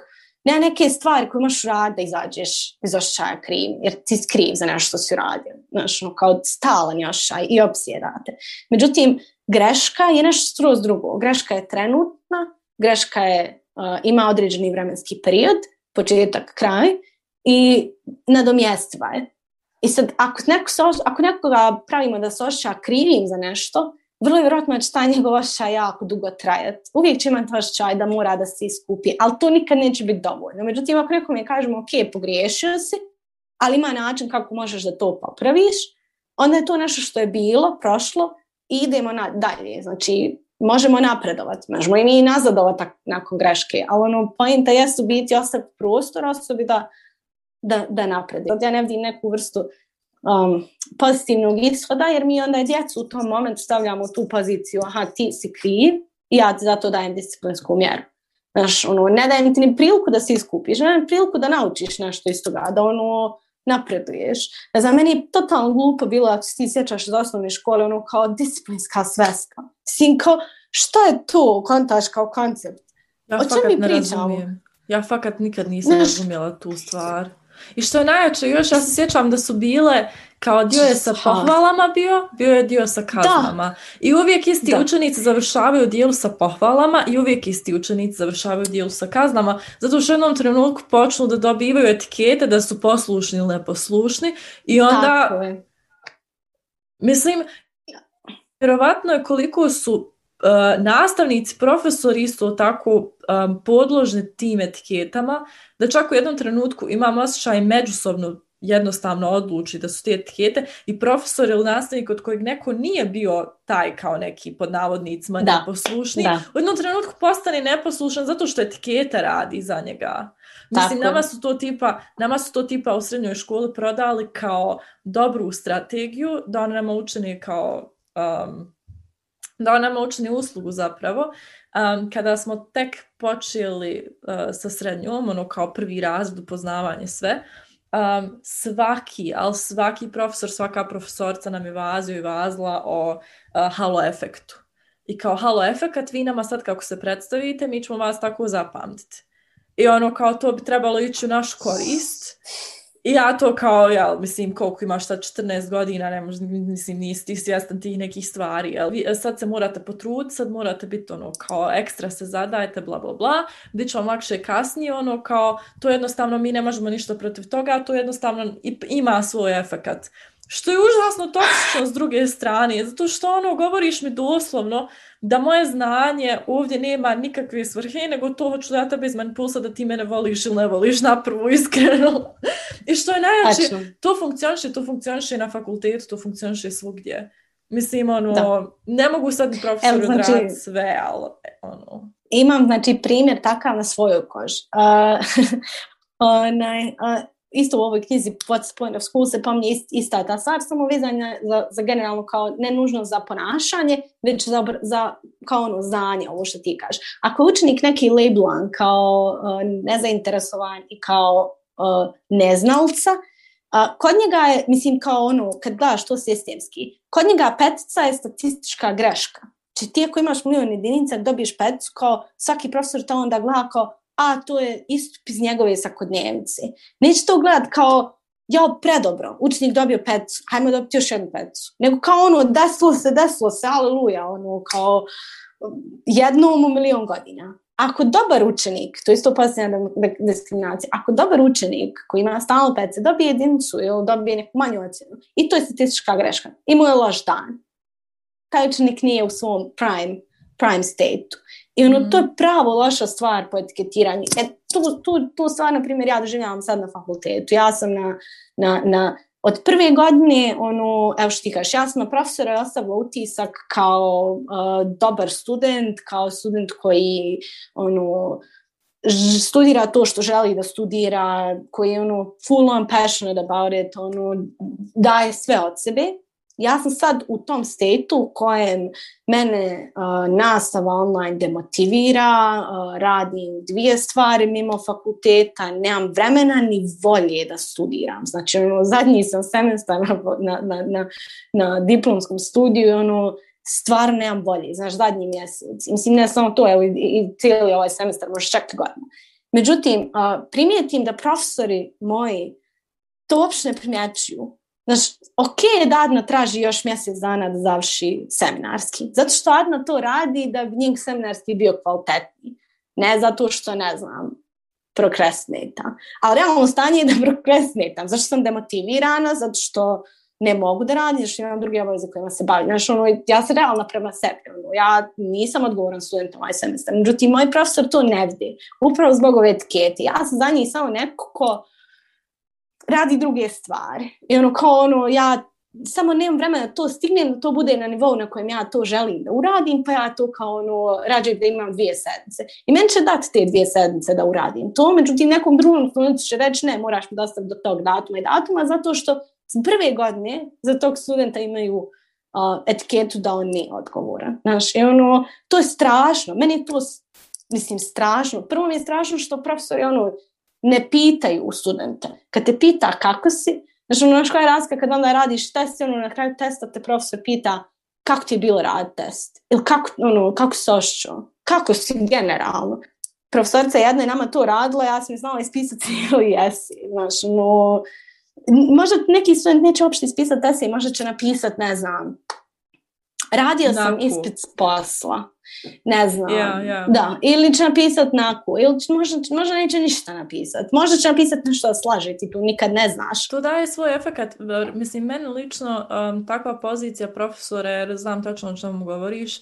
C: nema neke stvari koje možeš raditi da izađeš iz osjećaja kriv. Jer ti si kriv za nešto što si uradio. Znaš, ono, kao stalan osjećaj i opsjedate. Međutim, greška je nešto skroz drugo. Greška je trenutna, greška je, ima određeni vremenski period, početak, kraj i nadomjestiva je. I sad, ako, neko se, ako nekoga pravimo da se osjeća krivim za nešto, vrlo je vjerojatno će taj njegov osjećaj jako dugo trajati. Uvijek će imati osjećaj da mora da se iskupi, ali to nikad neće biti dovoljno. Međutim, ako nekom je kažemo, ok, pogriješio si, ali ima način kako možeš da to popraviš, onda je to nešto što je bilo, prošlo i idemo na, dalje. Znači, možemo napredovati, možemo i mi nazadovati nakon greške, ali ono, pojenta jesu biti ostaviti prostor osobi da, da, da napredi. Ja ne vidim neku vrstu um, pozitivnog ishoda, jer mi onda djecu u tom momentu stavljamo tu poziciju, aha, ti si kriv i ja ti zato dajem disciplinsku mjeru. Znaš, ono, ne dajem ti ni priliku da se iskupiš, ne dajem priliku da naučiš nešto iz toga, da ono, napreduješ. Za meni je totalno glupo bilo, ako ti sjećaš iz osnovne škole, ono, kao disciplinska sveska. Sin, kao, što je to, kontaš kao koncept?
A: Ja o čem mi pričamo? Ja fakat nikad nisam razumjela tu stvar. I što je najjače još, ja se sjećam da su bile, kao dio je sa pohvalama bio, bio je dio sa kaznama. Da. I uvijek isti da. učenici završavaju dijelu sa pohvalama i uvijek isti učenici završavaju dijelu sa kaznama, zato što u jednom trenutku počnu da dobivaju etikete da su poslušni ili neposlušni i onda... Tako je. Mislim, vjerovatno je koliko su nastavnici, profesori isto tako um, podložni tim etiketama, da čak u jednom trenutku imam osjećaj međusobno jednostavno odluči da su te etikete i profesor ili nastavnik od kojeg neko nije bio taj kao neki pod navodnicima da. neposlušni, da. u jednom trenutku postane neposlušan zato što etiketa radi za njega. Mislim, nama su, to tipa, nama su to tipa u srednjoj školi prodali kao dobru strategiju, da on nama učini kao um, da on nama učini uslugu zapravo. Um, kada smo tek počeli uh, sa srednjom, ono kao prvi razred upoznavanje sve, um, svaki, ali svaki profesor, svaka profesorca nam je vazio i vazla o uh, halo efektu. I kao halo efekat, vi nama sad kako se predstavite, mi ćemo vas tako zapamtiti. I ono kao to bi trebalo ići u naš korist. I ja to kao, ja, mislim, koliko imaš sad 14 godina, ne možda, mislim, nisi ti svjestan tih nekih stvari, jel? Vi, sad se morate potruditi, sad morate biti ono, kao ekstra se zadajete, bla, bla, bla, bit će vam lakše kasnije, ono, kao, to jednostavno, mi ne možemo ništa protiv toga, to jednostavno ima svoj efekat. Što je užasno toksično s druge strane, zato što ono, govoriš mi doslovno, da moje znanje ovdje nema nikakve svrhe, nego to hoću ja tebe izmanipulsa da ti mene voliš ili ne voliš napravo iskreno. I što je najjače, to funkcioniše, to funkcioniše na fakultetu, to funkcioniše svugdje. Mislim, ono, da. ne mogu sad profesor znači, odraditi sve, ali ono...
C: Imam, znači, primjer takav na svojoj koži. Uh, onaj, uh, isto u ovoj knjizi What's the point of school se pomnije ista ta stvar, samo vezanja za, za generalno kao ne nužno za ponašanje, već za, za kao ono znanje, ovo što ti kažeš. Ako je učenik neki labelan kao uh, nezainteresovan i kao uh, neznalca, uh, kod njega je, mislim kao ono, kad gledaš to sistemski, kod njega petica je statistička greška. Či ti ako imaš milion jedinica, dobiješ peticu, kao svaki profesor to onda gleda kao a to je istup iz njegove svakodnevnice. Neće to gledat kao, ja, predobro, učenik dobio petu, hajmo dobiti još jednu petu. Nego kao ono, desilo se, desilo se, aleluja, ono, kao jednom u milion godina. Ako dobar učenik, to je isto posljedna diskriminacija, ako dobar učenik koji ima stalno pece dobije jedinicu ili dobije neku manju ocjenu, i to je statistička greška, i mu je loš dan. Taj učenik nije u svom prime, prime state-u. I ono, mm. to je pravo loša stvar po etiketiranju. E, tu, tu, tu stvar, na primjer, ja doživljavam sad na fakultetu. Ja sam na, na, na
B: od prve godine, ono, evo što ti kažeš, ja sam na profesora ostavila utisak kao uh, dobar student, kao student koji ono, studira to što želi da studira, koji je ono, full on passionate about it, ono, daje sve od sebe ja sam sad u tom statu u kojem mene uh, nastava online demotivira, uh, radim dvije stvari mimo fakulteta, nemam vremena ni volje da studiram. Znači, ono, zadnji sam semestar na, na, na, na diplomskom studiju, ono, stvarno nemam volje, znaš, zadnji mjesec. Mislim, ne samo to, evo, i, i cijeli ovaj semestar, možeš čak godinu. Međutim, uh, primijetim da profesori moji to uopšte ne primjećuju Znaš, ok da Adna traži još mjesec dana da završi seminarski. Zato što Adna to radi da bi njeg seminarski bio kvalitetniji. Ne zato što, ne znam, prokrastinata. Ali realno stanje je da prokrastinatam. Zašto sam demotivirana? Zato što ne mogu da radim, što imam druge obaveze kojima se bavim. Znaš, ono, ja sam realna prema sebi. Ono, ja nisam odgovoran student ovaj semestar. Međutim, moj profesor to ne vidi. Upravo zbog ove etikete. Ja sam za njih samo neko ko radi druge stvari. I ono kao ono, ja samo nemam vremena da to stignem, da to bude na nivou na kojem ja to želim da uradim, pa ja to kao ono, rađe da imam dvije sedmice. I meni će dati te dvije sedmice da uradim to, međutim nekom drugom studentu će reći ne, moraš mi dostaviti do tog datuma i datuma, zato što prve godine za tog studenta imaju uh, etiketu da on nije odgovoran. Znaš, i ono, to je strašno. Meni je to, mislim, strašno. Prvo mi je strašno što profesori, ono, ne pitaju studente. Kad te pita kako si, znači ono koja je razlika kad onda radiš test i ono na kraju testa te profesor pita kako ti je bilo rad test ili kako, ono, kako si ošćao, kako si generalno. Profesorica jedna je nama to radila, ja sam znala ispisati ili jesi. Znači, ono, možda neki student neće uopšte ispisati esej, možda će napisati, ne znam, radio sam ispit s posla ne znam,
A: yeah, yeah.
B: da, ili će napisat naku, ili će, možda, možda neće ništa napisat, možda će napisat nešto da slaže, ti tu nikad ne znaš.
A: To daje svoj efekt, mislim, meni lično um, takva pozicija profesora, jer znam tačno o čemu govoriš,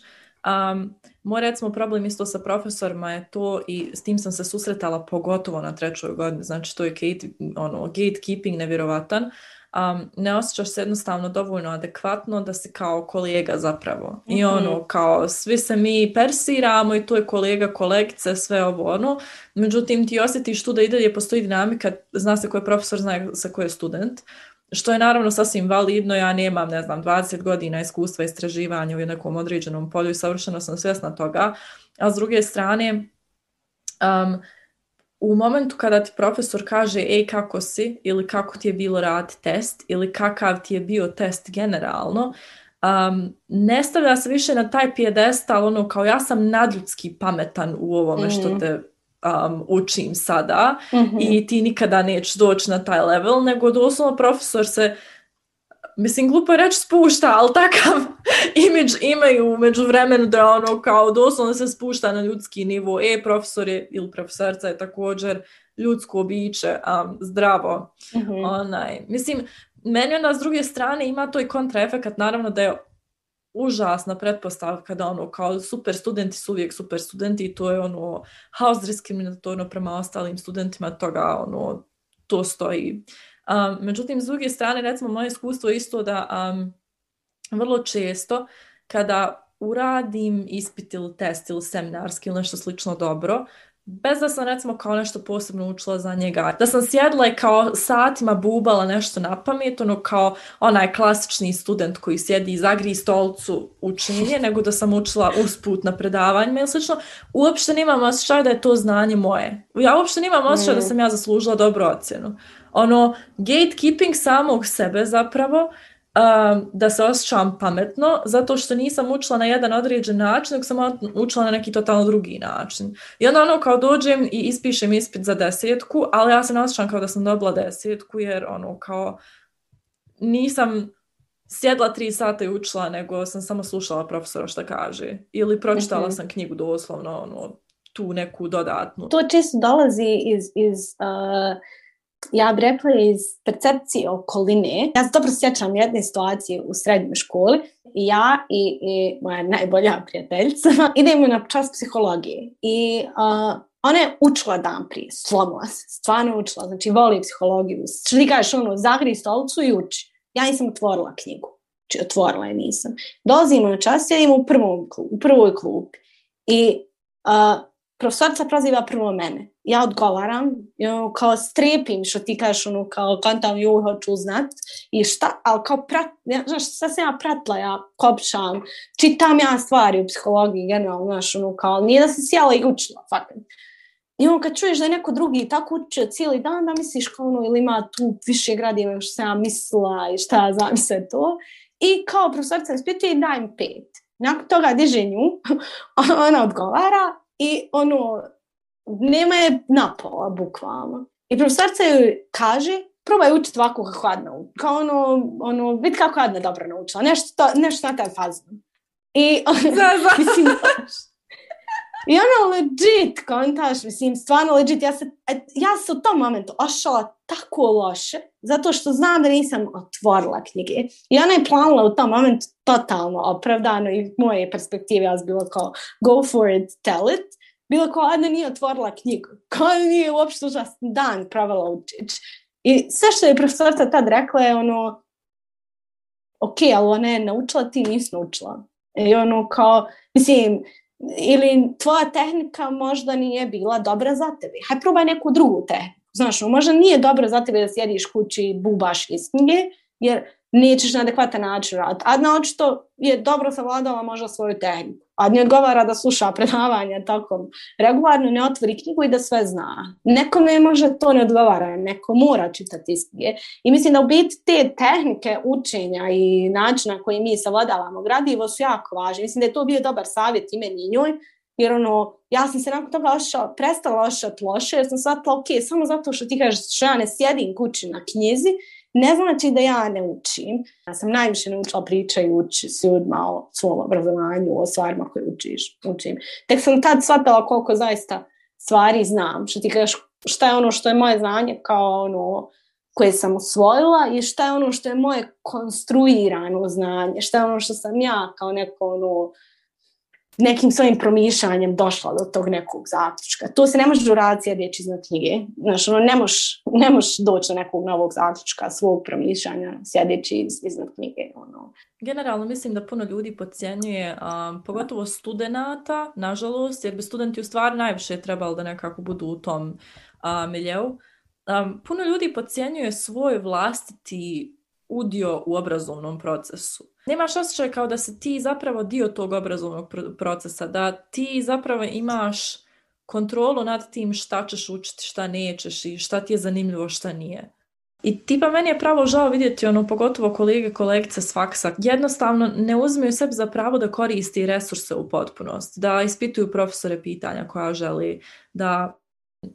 A: um, moj recimo problem isto sa profesorima je to i s tim sam se susretala pogotovo na trećoj godini, znači to je gate, ono, gatekeeping nevjerovatan, um, ne osjećaš se jednostavno dovoljno adekvatno da si kao kolega zapravo. Mm-hmm. I mhm. ono, kao svi se mi persiramo i to je kolega, kolegice, sve ovo ono. Međutim, ti osjetiš tu da i dalje postoji dinamika, zna se ko je profesor, zna se ko je student. Što je naravno sasvim validno, ja nemam, ne znam, 20 godina iskustva istraživanja u nekom određenom polju i savršeno sam svjesna toga. A s druge strane, um, u momentu kada ti profesor kaže ej kako si ili kako ti je bilo rad test ili kakav ti je bio test generalno, um, ne stavlja se više na taj pijedestal ono kao ja sam nadljudski pametan u ovome mm. što te um, učim sada mm-hmm. i ti nikada nećeš doći na taj level, nego doslovno profesor se mislim, glupo je reći spušta, ali takav imidž imaju među vremenu da ono kao doslovno se spušta na ljudski nivo. E, profesor je ili profesorca je također ljudsko biće, um, zdravo. Mm-hmm. Onaj, mislim, meni onda s druge strane ima to i kontraefekat, naravno da je užasna pretpostavka da ono kao super studenti su uvijek super studenti i to je ono house diskriminatorno prema ostalim studentima toga ono to stoji Um, međutim, s druge strane, recimo, moje iskustvo je isto da um, vrlo često kada uradim ispit ili test ili seminarski ili nešto slično dobro, bez da sam recimo kao nešto posebno učila za njega. Da sam sjedla i kao satima bubala nešto na pamet, ono kao onaj klasični student koji sjedi i zagri stolcu učenje, nego da sam učila usput na predavanjima ili slično. Uopšte nemam osjećaj da je to znanje moje. Ja uopšte nemam osjećaj mm. da sam ja zaslužila dobru ocjenu ono gatekeeping samog sebe zapravo um, da se osjećam pametno zato što nisam učila na jedan određen način nego sam učila na neki totalno drugi način i onda ono kao dođem i ispišem ispit za desetku ali ja se ne osjećam kao da sam dobila desetku jer ono kao nisam sjedla tri sata i učila nego sam samo slušala profesora što kaže ili pročitala mm-hmm. sam knjigu doslovno ono, tu neku dodatnu.
B: To često dolazi iz, iz uh ja bih rekla iz percepcije okoline. Ja se dobro sjećam jedne situacije u srednjoj školi. Ja i, i moja najbolja prijateljica idemo na čas psihologije. I uh, ona je učila dan prije, slomila se, stvarno učila, znači voli psihologiju. Ti kažeš, ono, zagri stolicu i uči. Ja nisam otvorila knjigu, znači otvorila je nisam. Dolazimo na čas, sjedimo u, prvom, u prvoj klupi i uh, profesorica proziva prvo mene. Ja odgovaram, ono, kao strepim što ti kažeš, ono, kao kontam ju hoću znat i šta, ali kao prat, ja, znaš, sad sam ja pratila, ja kopšam, čitam ja stvari u psihologiji, generalno, znaš, ono, kao, nije da se sjela i učila, fakat. I on kad čuješ da je neko drugi tako učio cijeli dan, da misliš kao ono, ili ima tu više gradiva što sam ja mislila i šta znam se to. I kao profesorica ispituje i daj mi pet. Nakon toga diže nju, ona odgovara i ono, nema je napola, bukvalno. I profesorica joj kaže, probaj učiti ovako kako Adna Kao ono, ono vidi kako Adna dobro naučila. Nešto, to, nešto na taj fazon. I, mislim, i ono legit, kontaš, mislim, stvarno legit, ja se, ja se u tom momentu ošala tako loše, zato što znam da nisam otvorila knjige. I ona je planila u tom momentu totalno opravdano i moje perspektive ja bilo kao go for it, tell it. Bilo kao Adna nije otvorila knjigu, kao nije uopšte užasni dan pravila učić. I sve što je profesorca tad rekla je ono, ok, ali ona je naučila, ti nisi naučila. I ono kao, mislim, ili tvoja tehnika možda nije bila dobra za tebe. Haj probaj neku drugu tehniku. Znaš, možda nije dobro za tebe da sjediš kući i bubaš iz knjige, jer nećeš na adekvatan način raditi. Adna očito je dobro savladala možda svoju tehniku. Adna odgovara da sluša predavanja tako regularno, ne otvori knjigu i da sve zna. Nekome možda to ne odgovara, neko mora čitati iz knjige. I mislim da u biti te tehnike učenja i načina koji mi savladavamo gradivo su jako važne. Mislim da je to bio dobar savjet i meni i njoj, jer ono, ja sam se nakon toga ošao, prestala ošati loše, jer sam shvatila, ok, samo zato što ti kažeš što ja ne sjedim kući na knjizi, ne znači da ja ne učim. Ja sam najviše naučila pričajući s ljudima o svom obrazovanju, o stvarima koje učiš, učim. Tek sam tad shvatila koliko zaista stvari znam. Što ti kažeš, šta je ono što je moje znanje kao ono koje sam usvojila i šta je ono što je moje konstruirano znanje, šta je ono što sam ja kao neko ono nekim svojim promišljanjem došla do tog nekog zaključka. To se ne može uraditi sjedeći iznad knjige. Znaš, ono, ne možeš ne doći do nekog novog zaključka svog promišljanja sjedeći iznad knjige. Ono.
A: Generalno mislim da puno ljudi podcjenjuje, um, pogotovo studenata, nažalost, jer bi studenti u stvari najviše trebali da nekako budu u tom uh, miljeu. Um, puno ljudi podcjenjuje svoj vlastiti udio u obrazovnom procesu. Nemaš osjećaj kao da si ti zapravo dio tog obrazovnog procesa, da ti zapravo imaš kontrolu nad tim šta ćeš učiti, šta nećeš i šta ti je zanimljivo, šta nije. I tipa meni je pravo žao vidjeti ono, pogotovo kolege, kolegice s faksa, jednostavno ne uzmeju sebi za pravo da koristi resurse u potpunosti, da ispituju profesore pitanja koja želi, da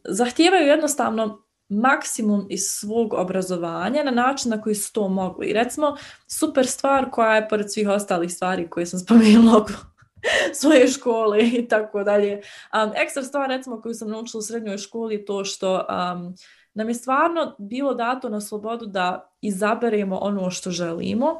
A: zahtijevaju jednostavno maksimum iz svog obrazovanja na način na koji su to mogli. Recimo, super stvar koja je pored svih ostalih stvari koje sam spomenula svoje škole i tako dalje. Um, ekstra stvar recimo koju sam naučila u srednjoj školi je to što um, nam je stvarno bilo dato na slobodu da izaberemo ono što želimo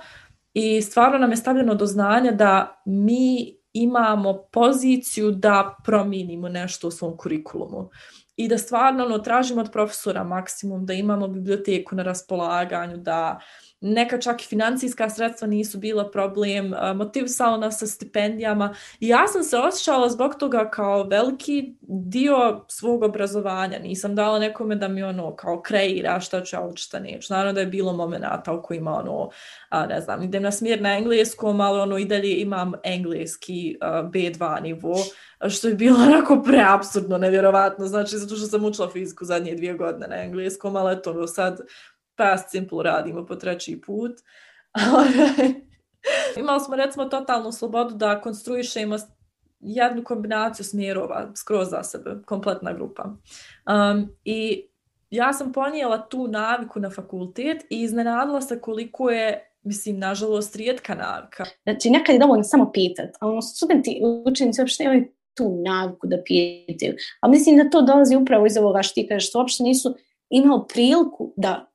A: i stvarno nam je stavljeno do znanja da mi imamo poziciju da promijenimo nešto u svom kurikulumu i da stvarno ono, tražimo od profesora maksimum, da imamo biblioteku na raspolaganju, da neka čak i financijska sredstva nisu bila problem, motivisalo nas sa stipendijama i ja sam se osjećala zbog toga kao veliki dio svog obrazovanja. Nisam dala nekome da mi ono kao kreira šta ću ja učiti, neću. Naravno da je bilo momenata u kojima ono, a, ne znam, idem na smjer na engleskom, ali ono i dalje imam engleski B2 nivo, što je bilo onako preabsurdno, nevjerovatno. Znači, zato što sam učila fiziku zadnje dvije godine na engleskom, ali eto, sad past simple radimo po treći put. Imali smo recimo totalnu slobodu da konstruišemo jednu kombinaciju smjerova skroz za sebe, kompletna grupa. Um, I ja sam ponijela tu naviku na fakultet i iznenadila se koliko je mislim, nažalost, rijetka navika.
B: Znači, nekad je dovoljno samo pitat, a ono, studenti, učenici uopšte tu naviku da pitaju. A mislim da to dolazi upravo iz ovoga što ti kažeš, što uopšte nisu imali priliku da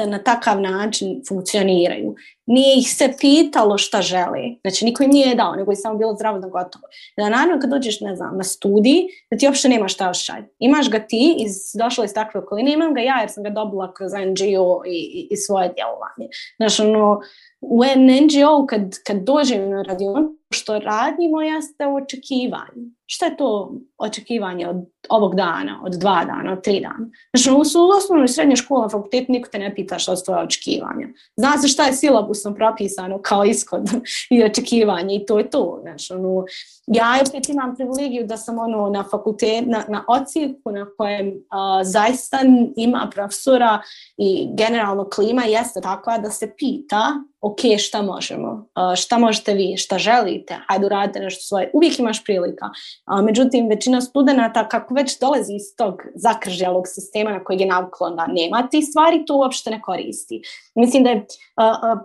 B: da na takav način funkcioniraju. Nije ih se pitalo šta žele. Znači, niko im nije dao, nego je samo bilo zdravo da gotovo. Da naravno kad dođeš, ne znam, na studij, da ti uopšte nemaš šta ošćaj. Imaš ga ti, iz, došla iz takve okoline, imam ga ja jer sam ga dobila kroz NGO i, i, i svoje djelovanje. Znači, ono, u NGO kad, kad dođem na radion, što radimo jeste očekivanje. Šta je to očekivanje od ovog dana, od dva dana, od tri dana? Znači, u osnovnoj i srednjoj školi na fakultetu niko te ne pita šta su tvoje očekivanja. Zna se šta je silabusom propisano kao ishod i očekivanje i to je to. Znači, ono, ja opet imam privilegiju da sam ono, na fakultetu, na, na ocijeku na kojem a, zaista ima profesora i generalno klima jeste takva da se pita ok, šta možemo, šta možete vi, šta želite, hajde uradite nešto svoje, uvijek imaš prilika. Međutim, većina studenta kako već dolazi iz tog zakržljalog sistema na kojeg je naviklo da nema ti stvari, to uopšte ne koristi. Mislim da je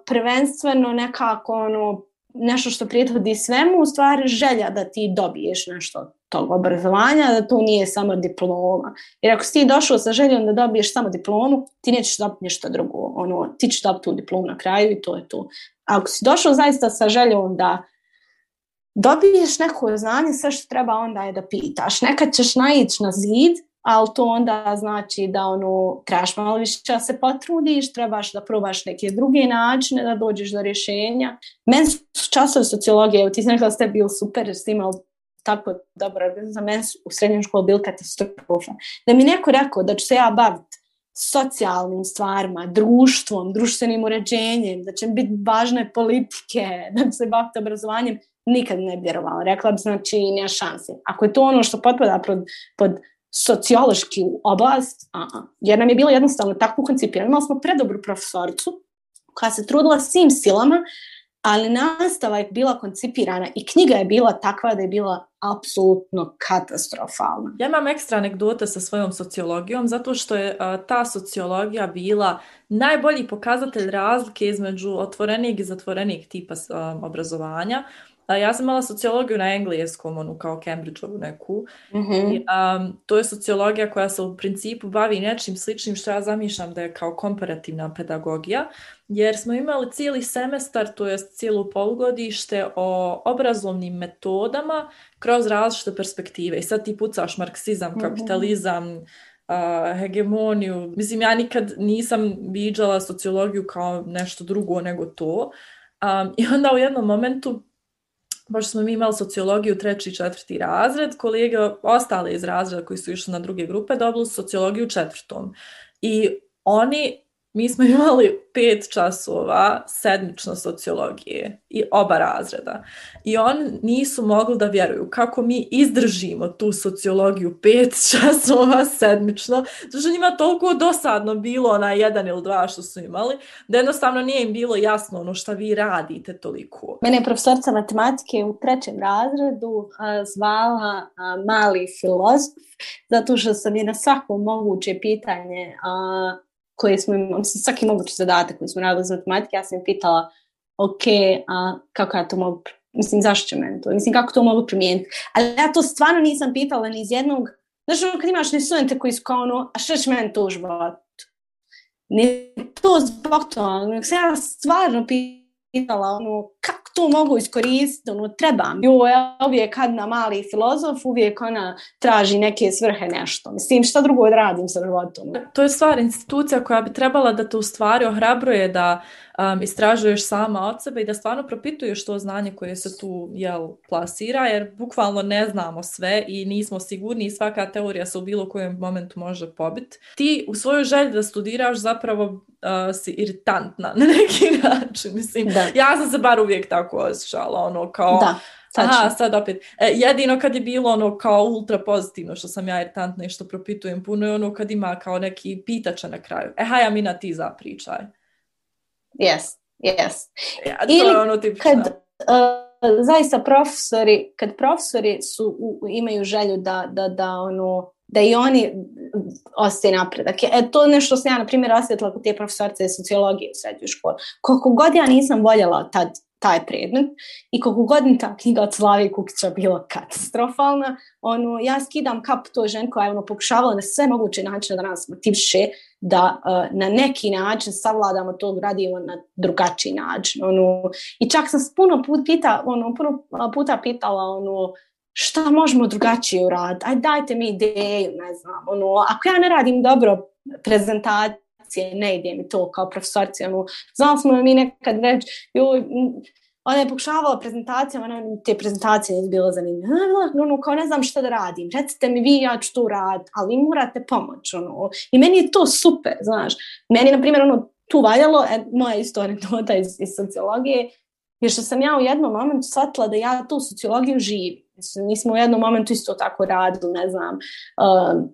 B: prvenstveno nekako ono, nešto što prithodi svemu, u stvari želja da ti dobiješ nešto tog obrazovanja, da to nije samo diploma. Jer ako si ti došao sa željom da dobiješ samo diplomu, ti nećeš dobiti ništa drugo. Ono, ti ćeš dobiti tu diplomu na kraju i to je to. A ako si došao zaista sa željom da dobiješ neko znanje, sve što treba onda je da pitaš. Nekad ćeš naići na zid, ali to onda znači da ono, trebaš malo više da se potrudiš, trebaš da probaš neke druge načine da dođeš do rješenja. Meni su časovi sociologije, ti si nekada ste bili super jer ste imali tako dobro, za meni su u srednjoj školi bili katastrofa. Da mi neko rekao da ću se ja baviti socijalnim stvarima, društvom, društvenim uređenjem, da će biti važne politike, da će se baviti obrazovanjem, nikad ne vjerovala. Rekla bi, znači, nema šanse. Ako je to ono što potpada pod, pod sociološki oblast, a, jer nam je bilo jednostavno tako koncipirano. Imali smo predobru profesorcu koja se trudila svim silama, ali nastava je bila koncipirana i knjiga je bila takva da je bila apsolutno katastrofalna.
A: Ja imam ekstra anegdote sa svojom sociologijom zato što je a, ta sociologija bila najbolji pokazatelj razlike između otvorenih i zatvorenih tipa a, obrazovanja. A ja sam imala sociologiju na engleskom, onu kao Cambridgeovu neku. Mm -hmm. I, um, to je sociologija koja se u principu bavi nečim sličnim što ja zamišljam da je kao komparativna pedagogija, jer smo imali cijeli semestar, to je cijelo polugodište o obrazovnim metodama kroz različite perspektive. I sad ti pucaš marksizam, mhm. kapitalizam, mm -hmm. uh, hegemoniju. Mislim, ja nikad nisam viđala sociologiju kao nešto drugo nego to. Um, I onda u jednom momentu pošto smo mi imali sociologiju treći i četvrti razred, kolege ostale iz razreda koji su išli na druge grupe dobili sociologiju četvrtom. I oni mi smo imali pet časova sedmično sociologije i oba razreda. I oni nisu mogli da vjeruju kako mi izdržimo tu sociologiju pet časova sedmično, zato što njima toliko dosadno bilo na jedan ili dva što su imali, da jednostavno nije im bilo jasno ono šta vi radite toliko.
B: Mene je profesorca matematike u trećem razredu zvala mali filozof, zato što sam je na svako moguće pitanje a, koje smo imali, mislim, svaki mogući zadatak koji smo radili za matematike, ja sam pitala, ok, a kako ja to mogu, mislim, zašto će meni to, mislim, kako to mogu primijeniti. Ali ja to stvarno nisam pitala ni iz jednog, znaš, ono, kad imaš ne studente koji su kao ono, a što će meni to u životu? Ne to zbog toga, se ja stvarno pitala, ono, kako to mogu iskoristiti, ono, trebam. Jo, ja uvijek kad na mali filozof, uvijek ona traži neke svrhe nešto. Mislim, šta drugo radim sa životom?
A: To je stvar, institucija koja bi trebala da te u stvari ohrabruje da um, istražuješ sama od sebe i da stvarno propituješ to znanje koje se tu jel, plasira, jer bukvalno ne znamo sve i nismo sigurni i svaka teorija se u bilo kojem momentu može pobiti. Ti u svojoj želji da studiraš zapravo uh, si iritantna na neki način. Mislim, da. ja sam se bar uvijek tako osjećala, ono kao...
B: Da.
A: Aha, sad opet. E, jedino kad je bilo ono kao ultra pozitivno što sam ja iritantna i što propitujem puno je ono kad ima kao neki pitača na kraju. E, haja mi na ti zapričaj.
B: Yes, yes.
A: Ja, to Ili je ono tipično.
B: kad uh, zaista profesori, kad profesori su, u, imaju želju da, da, da ono, da i oni ostaje napredak. E, to je nešto sam ja, na primjer, osjetila kod te profesorce sociologije u srednjoj školi. Koliko god ja nisam voljela tad taj predmet i koliko godin ta knjiga od Slavi Kukića bila katastrofalna, ono, ja skidam kap to žen koja je ono, pokušavala na sve moguće načine da nas motivše da uh, na neki način savladamo to gradimo na drugačiji način. Ono, I čak sam puno puta, pita, ono, puno puta pitala ono, šta možemo drugačije uraditi, aj dajte mi ideju, ne znam, ono, ako ja ne radim dobro prezentacije, ne ide mi to kao profesorci, ono, znali smo mi nekad reći, joj, ona je pokušavala prezentacijama, ona te prezentacije nije bilo zanimljivo. Ono, kao ne znam šta da radim, recite mi vi, ja ću to raditi, ali morate pomoć. Ono. I meni je to super, znaš. Meni, na primjer, ono, tu valjalo, e, moja isto anegdota iz, iz sociologije, jer što sam ja u jednom momentu shvatila da ja tu sociologiju živim. Mi smo u jednom momentu isto tako radili, ne znam, uh,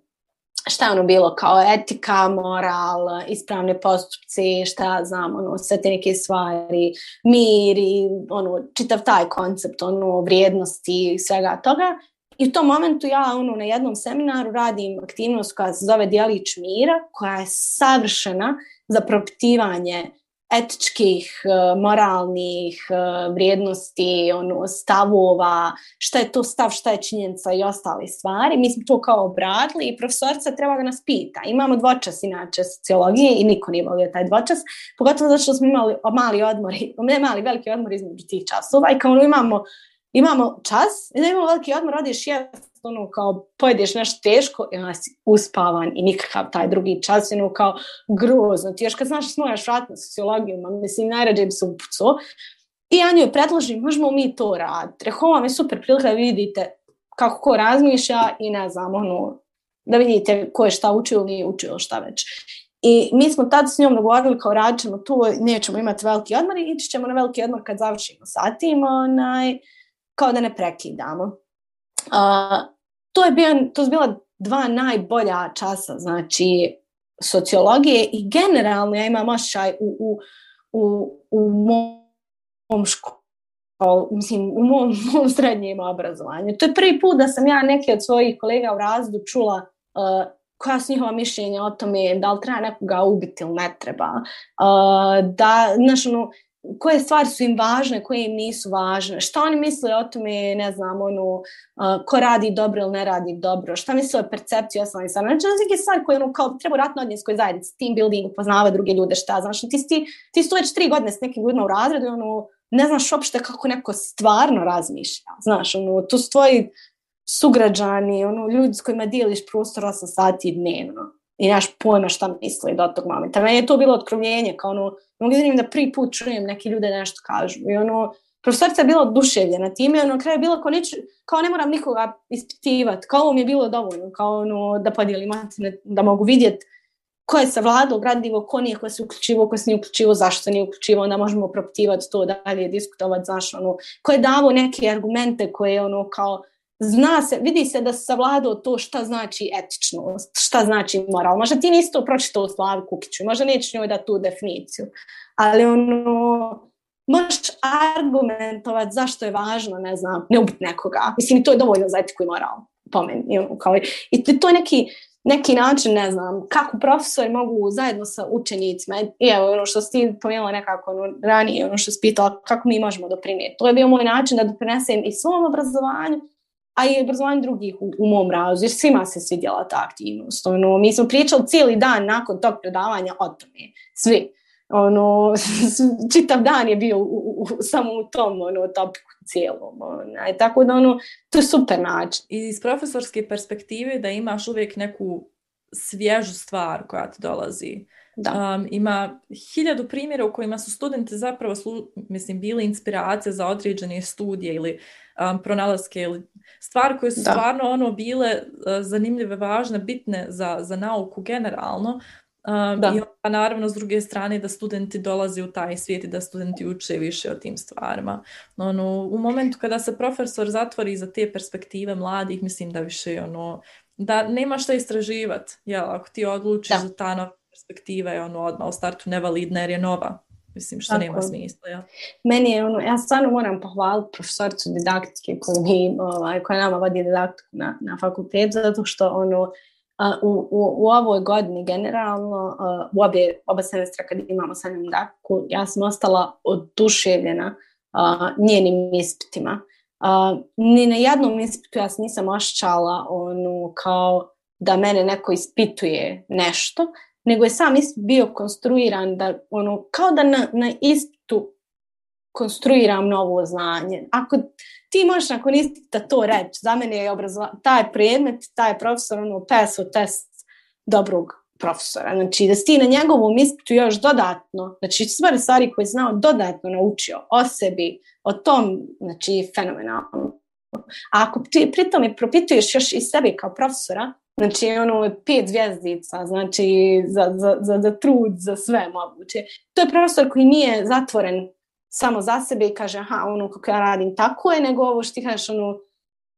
B: šta je ono bilo kao etika, moral, ispravne postupci, šta znam, ono, sve te neke stvari, mir i ono, čitav taj koncept, ono, vrijednosti i svega toga. I u tom momentu ja ono, na jednom seminaru radim aktivnost koja se zove Dijelić mira, koja je savršena za propitivanje etičkih, e, moralnih e, vrijednosti, ono, stavova, šta je to stav, šta je činjenica i ostale stvari. Mi smo to kao obradili i profesorica treba da nas pita. Imamo dvočas inače sociologije i niko nije volio taj dvočas, pogotovo zato što smo imali mali odmor, ne mali, veliki odmor između tih časova i kao ono imamo imamo čas imamo veliki odmor, radiš jest ono kao pojedeš nešto teško i onda si uspavan i nikakav taj drugi čas, ono kao grozno. Ti još kad znaš da mojaš vrat na sociologiju, mislim, najrađe bi se upucao. I ja njoj predložim, možemo mi to raditi. Reho vam je super prilika da vidite kako ko razmišlja i ne znam, ono, da vidite ko je šta učio ili nije učio šta već. I mi smo tad s njom dogovorili kao radit ćemo tu, nećemo imati veliki odmor i ići ćemo na veliki odmor kad završimo sa tim, onaj, kao da ne prekidamo. To, je bio, to je bila dva najbolja časa, znači sociologije i generalno ja imam osjećaj u, u, u, u mom školu, mislim, u mom, mom srednjem obrazovanju. To je prvi put da sam ja neke od svojih kolega u razdu čula uh, koja su njihova mišljenja o tome da li treba nekoga ubiti ili ne treba. Uh, da, znaš, ono, koje stvari su im važne, koje im nisu važne, šta oni misle o tome, ne znam, ono, ko radi dobro ili ne radi dobro, šta misle o percepciji osnovnih stvari. Znači, neke stvari koje ono, kao, treba uraditi na odnjeskoj zajednici, team building, poznava druge ljude, šta, znaš, ti, ti, ti stu već tri godine s nekim ljudima u razredu i ono, ne znaš uopšte kako neko stvarno razmišlja, znaš, ono, to su tvoji sugrađani, ono, ljudi s kojima dijeliš prostor 8 sati dnevno i nemaš pojma šta misli do tog momenta. Meni je to bilo otkrovljenje, kao ono, mogu da da prvi put čujem neki ljude nešto kažu i ono, profesorica je bila oduševljena time, ono, kraj je bilo kao, neću, kao ne moram nikoga ispitivati, kao ovo mi je bilo dovoljno, kao ono, da podijelim da mogu vidjeti ko je savladao gradivo, ko nije, ko se uključivo, ko se nije uključivo, zašto nije uključivo, onda možemo propitivati to dalje, diskutovati, znaš, ono, ko je davo neke argumente koje, ono, kao, zna se, vidi se da se savladao to šta znači etičnost, šta znači moral. Možda ti nisi to pročitao Slavi Kukiću, možda nećeš njoj da tu definiciju, ali ono, možeš argumentovati zašto je važno, ne znam, ne ubiti nekoga. Mislim, to je dovoljno za etiku i moral, po meni. Ono, kao, I to je neki, neki način, ne znam, kako profesori mogu zajedno sa učenicima, i evo ono što si pomijela nekako ono, ranije, ono što si pitala, kako mi možemo doprinijeti. To je bio moj način da doprinesem i svom obrazovanju, a i obrazovanje drugih u, u mom razu, jer svima se svidjela ta aktivnost. Ono, mi smo pričali cijeli dan nakon tog predavanja o tome, svi. Ono, čitav dan je bio u, u, samo u tom ono, topiku cijelom. Ono, tako da ono, to je super način.
A: Iz profesorske perspektive da imaš uvijek neku svježu stvar koja ti dolazi. Da. Um, ima hiljadu primjera u kojima su studenti zapravo slu, mislim, bili inspiracija za određene studije ili um, pronalaske ili stvari koje su da. stvarno ono bile uh, zanimljive, važne, bitne za, za nauku generalno. Um, I onda naravno s druge strane da studenti dolaze u taj svijet i da studenti uče više o tim stvarima. Ono, u momentu kada se profesor zatvori za te perspektive mladih, mislim da više ono, da nema šta istraživati. Jel, ako ti odlučiš da. za ta nova perspektiva je ono odmah u startu nevalidna jer je nova. Mislim, što Tako. nema smisla. Ja.
B: Meni je ono, ja stvarno moram pohvaliti profesoricu didaktike koju mi, ovaj, koja nama vodi didaktiku na, na fakultet, zato što ono, u, u, u ovoj godini generalno, u obje, oba semestra kad imamo sa njom didaktiku, ja sam ostala oduševljena uh, njenim ispitima. Uh, ni na jednom ispitu ja se nisam ošćala ono, kao da mene neko ispituje nešto, nego je sam ispit bio konstruiran da, ono, kao da na, na ispitu konstruiram novo znanje. Ako ti možeš nakon ispita to reći, za mene je obrazovanje, taj predmet, taj profesor, ono, peso test dobrog profesora. Znači, da si na njegovom ispitu još dodatno, znači sve stvari koje je znao dodatno naučio o sebi, o tom, znači, fenomenalno. A ako ti pri tome propituješ još i sebi kao profesora, znači ono pet zvjezdica, znači za, za, za, za trud, za sve moguće. To je profesor koji nije zatvoren samo za sebe i kaže aha, ono kako ja radim tako je, nego ovo što ti kažeš, ono,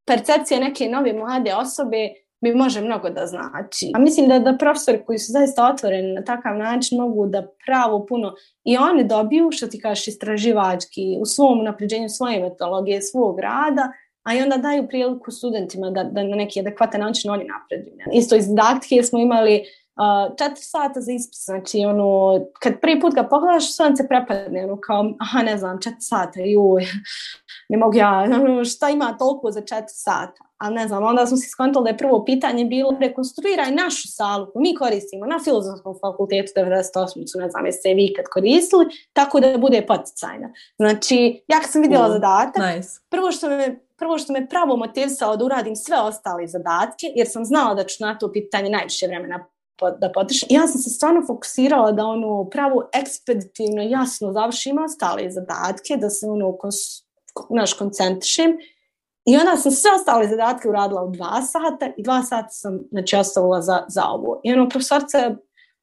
B: percepcija neke nove mlade osobe mi može mnogo da znači. A mislim da, da profesori koji su zaista otvoreni na takav način mogu da pravo puno i oni dobiju, što ti kažeš, istraživački u svom napređenju svoje metodologije, svog rada, a i onda daju priliku studentima da, da na neki adekvatan način oni napreduju. Isto iz didaktike smo imali uh, četiri sata za ispis, znači ono, kad prvi put ga pogledaš, se prepadne, ono kao, aha, ne znam, četiri sata, juj, ne mogu ja, ono, šta ima toliko za četiri sata? ali ne znam, onda smo se skontali da je prvo pitanje bilo rekonstruiraj našu salu koju mi koristimo na filozofskom fakultetu 98. ne znam jeste vi kad koristili, tako da bude poticajna. Znači, ja kad sam vidjela mm, zadatak,
A: nice.
B: prvo, što me, prvo što me pravo motivisalo da uradim sve ostale zadatke, jer sam znala da ću na to pitanje najviše vremena da potrošim. Ja sam se stvarno fokusirala da ono pravo ekspeditivno, jasno završim ostale zadatke, da se ono kons, naš koncentrišem i onda sam sve ostale zadatke uradila u dva sata i dva sata sam znači, ostavila za, za ovo. I ono, profesorca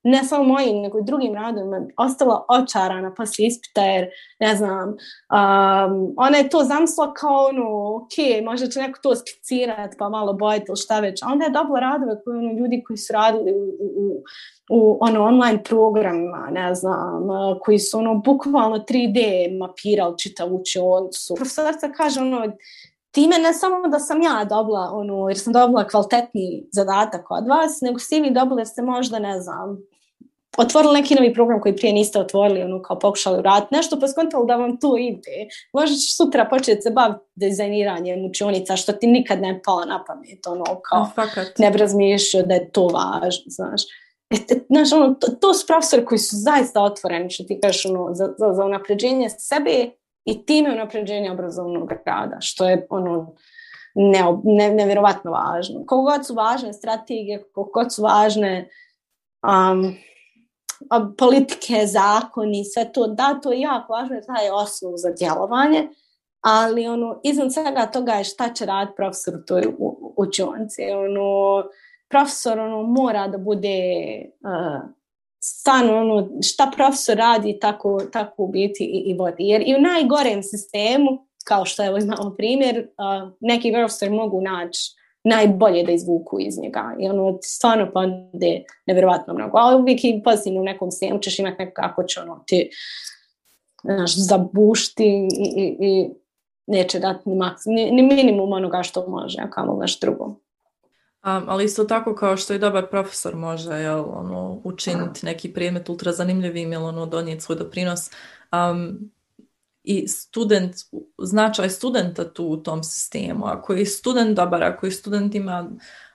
B: ne samo mojim, nego i drugim radovima ostala očarana poslije ispita jer, ne znam, um, ona je to zamislila kao ono, ok, možda će neko to skicirati pa malo bojiti ili šta već. Onda je dobila radove koje ono, ljudi koji su radili u, u, u ono, online programima, ne znam, koji su ono, bukvalno 3D mapirali čitavu učionicu. Profesorca kaže ono, time ne samo da sam ja dobila, ono, jer sam dobila kvalitetni zadatak od vas, nego ste vi dobili ste možda, ne znam, otvorili neki novi program koji prije niste otvorili, ono, kao pokušali uraditi nešto, pa skontali da vam to ide. Možda ćeš sutra početi se baviti dizajniranjem učionica, što ti nikad ne pala na pamet, ono, kao,
A: Fakat.
B: ne bi razmišljao da je to važno, znaš. E, znaš, ono, to, to su profesori koji su zaista otvoreni, što ti kažeš, ono, za, za, za unapređenje sebe i time unapređenje obrazovnog rada, što je ono ne, ne, nevjerovatno važno. Koliko god su važne strategije, koliko god su važne um, politike, zakoni, sve to, da, to je jako važno, jer je osnov za djelovanje, ali ono, izvan svega toga je šta će raditi profesor u toj učionci. Ono, profesor ono, mora da bude uh, stvarno ono, šta profesor radi tako, tako biti i, i vodi. Jer i u najgorem sistemu, kao što evo imamo primjer, uh, neki profesor mogu naći najbolje da izvuku iz njega. I ono, stvarno pa je nevjerovatno mnogo. Ali uvijek i pozitivno u nekom sistemu ćeš imati neko kako će ono ti znaš, zabušti i, i, i neće dati ni, maks, ni, ni minimum onoga što može, a kamo nešto drugo.
A: Um, ali isto tako kao što i dobar profesor može jel, ono, učiniti neki predmet ultra zanimljivim ili ono, donijeti svoj doprinos. Um, I student, značaj studenta tu u tom sistemu. Ako je student dobar, ako je student ima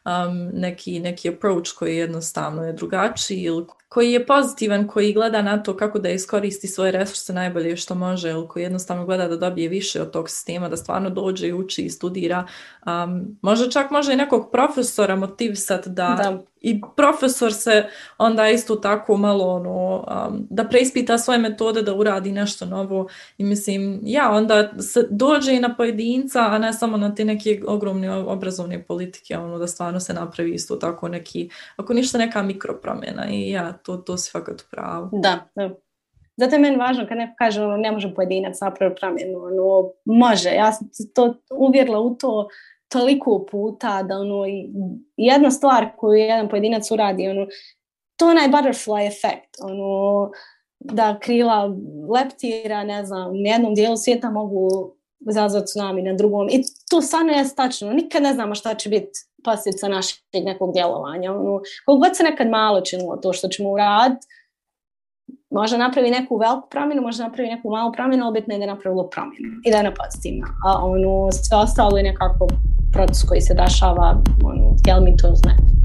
A: um, neki, neki approach koji jednostavno je drugačiji ili koji je pozitivan, koji gleda na to kako da iskoristi svoje resurse najbolje što može ili koji jednostavno gleda da dobije više od tog sistema, da stvarno dođe i uči i studira. Um, možda čak može i nekog profesora motivisati da, da. i profesor se onda isto tako malo ono, um, da preispita svoje metode, da uradi nešto novo. I mislim, ja, onda se dođe i na pojedinca, a ne samo na te neke ogromne obrazovne politike, ono da stvarno se napravi isto tako neki, ako ništa neka mikropromjena i ja, to, to si fakat u pravu.
B: Da, da. Zato je meni važno kad neko kaže ono, ne može pojedinac napraviti promjenu, ono, može, ja sam to uvjerila u to toliko puta da ono, jedna stvar koju jedan pojedinac uradi, ono, to onaj butterfly efekt, ono, da krila leptira, ne znam, na jednom dijelu svijeta mogu izazvati цунами на другом и to stvarno е stačno. Nikad ne znamo šta će biti posljedica našeg nekog djelovanja. Ono, koliko god se nekad malo činilo to što ćemo uraditi, може napravi neku veliku promjenu, može napravi neku malu promjenu, ali bitno je da je napravilo promjenu i da je pozitivna. A ono, sve ostalo je nekako proces koji se dešava, ono, htjeli mi to znači.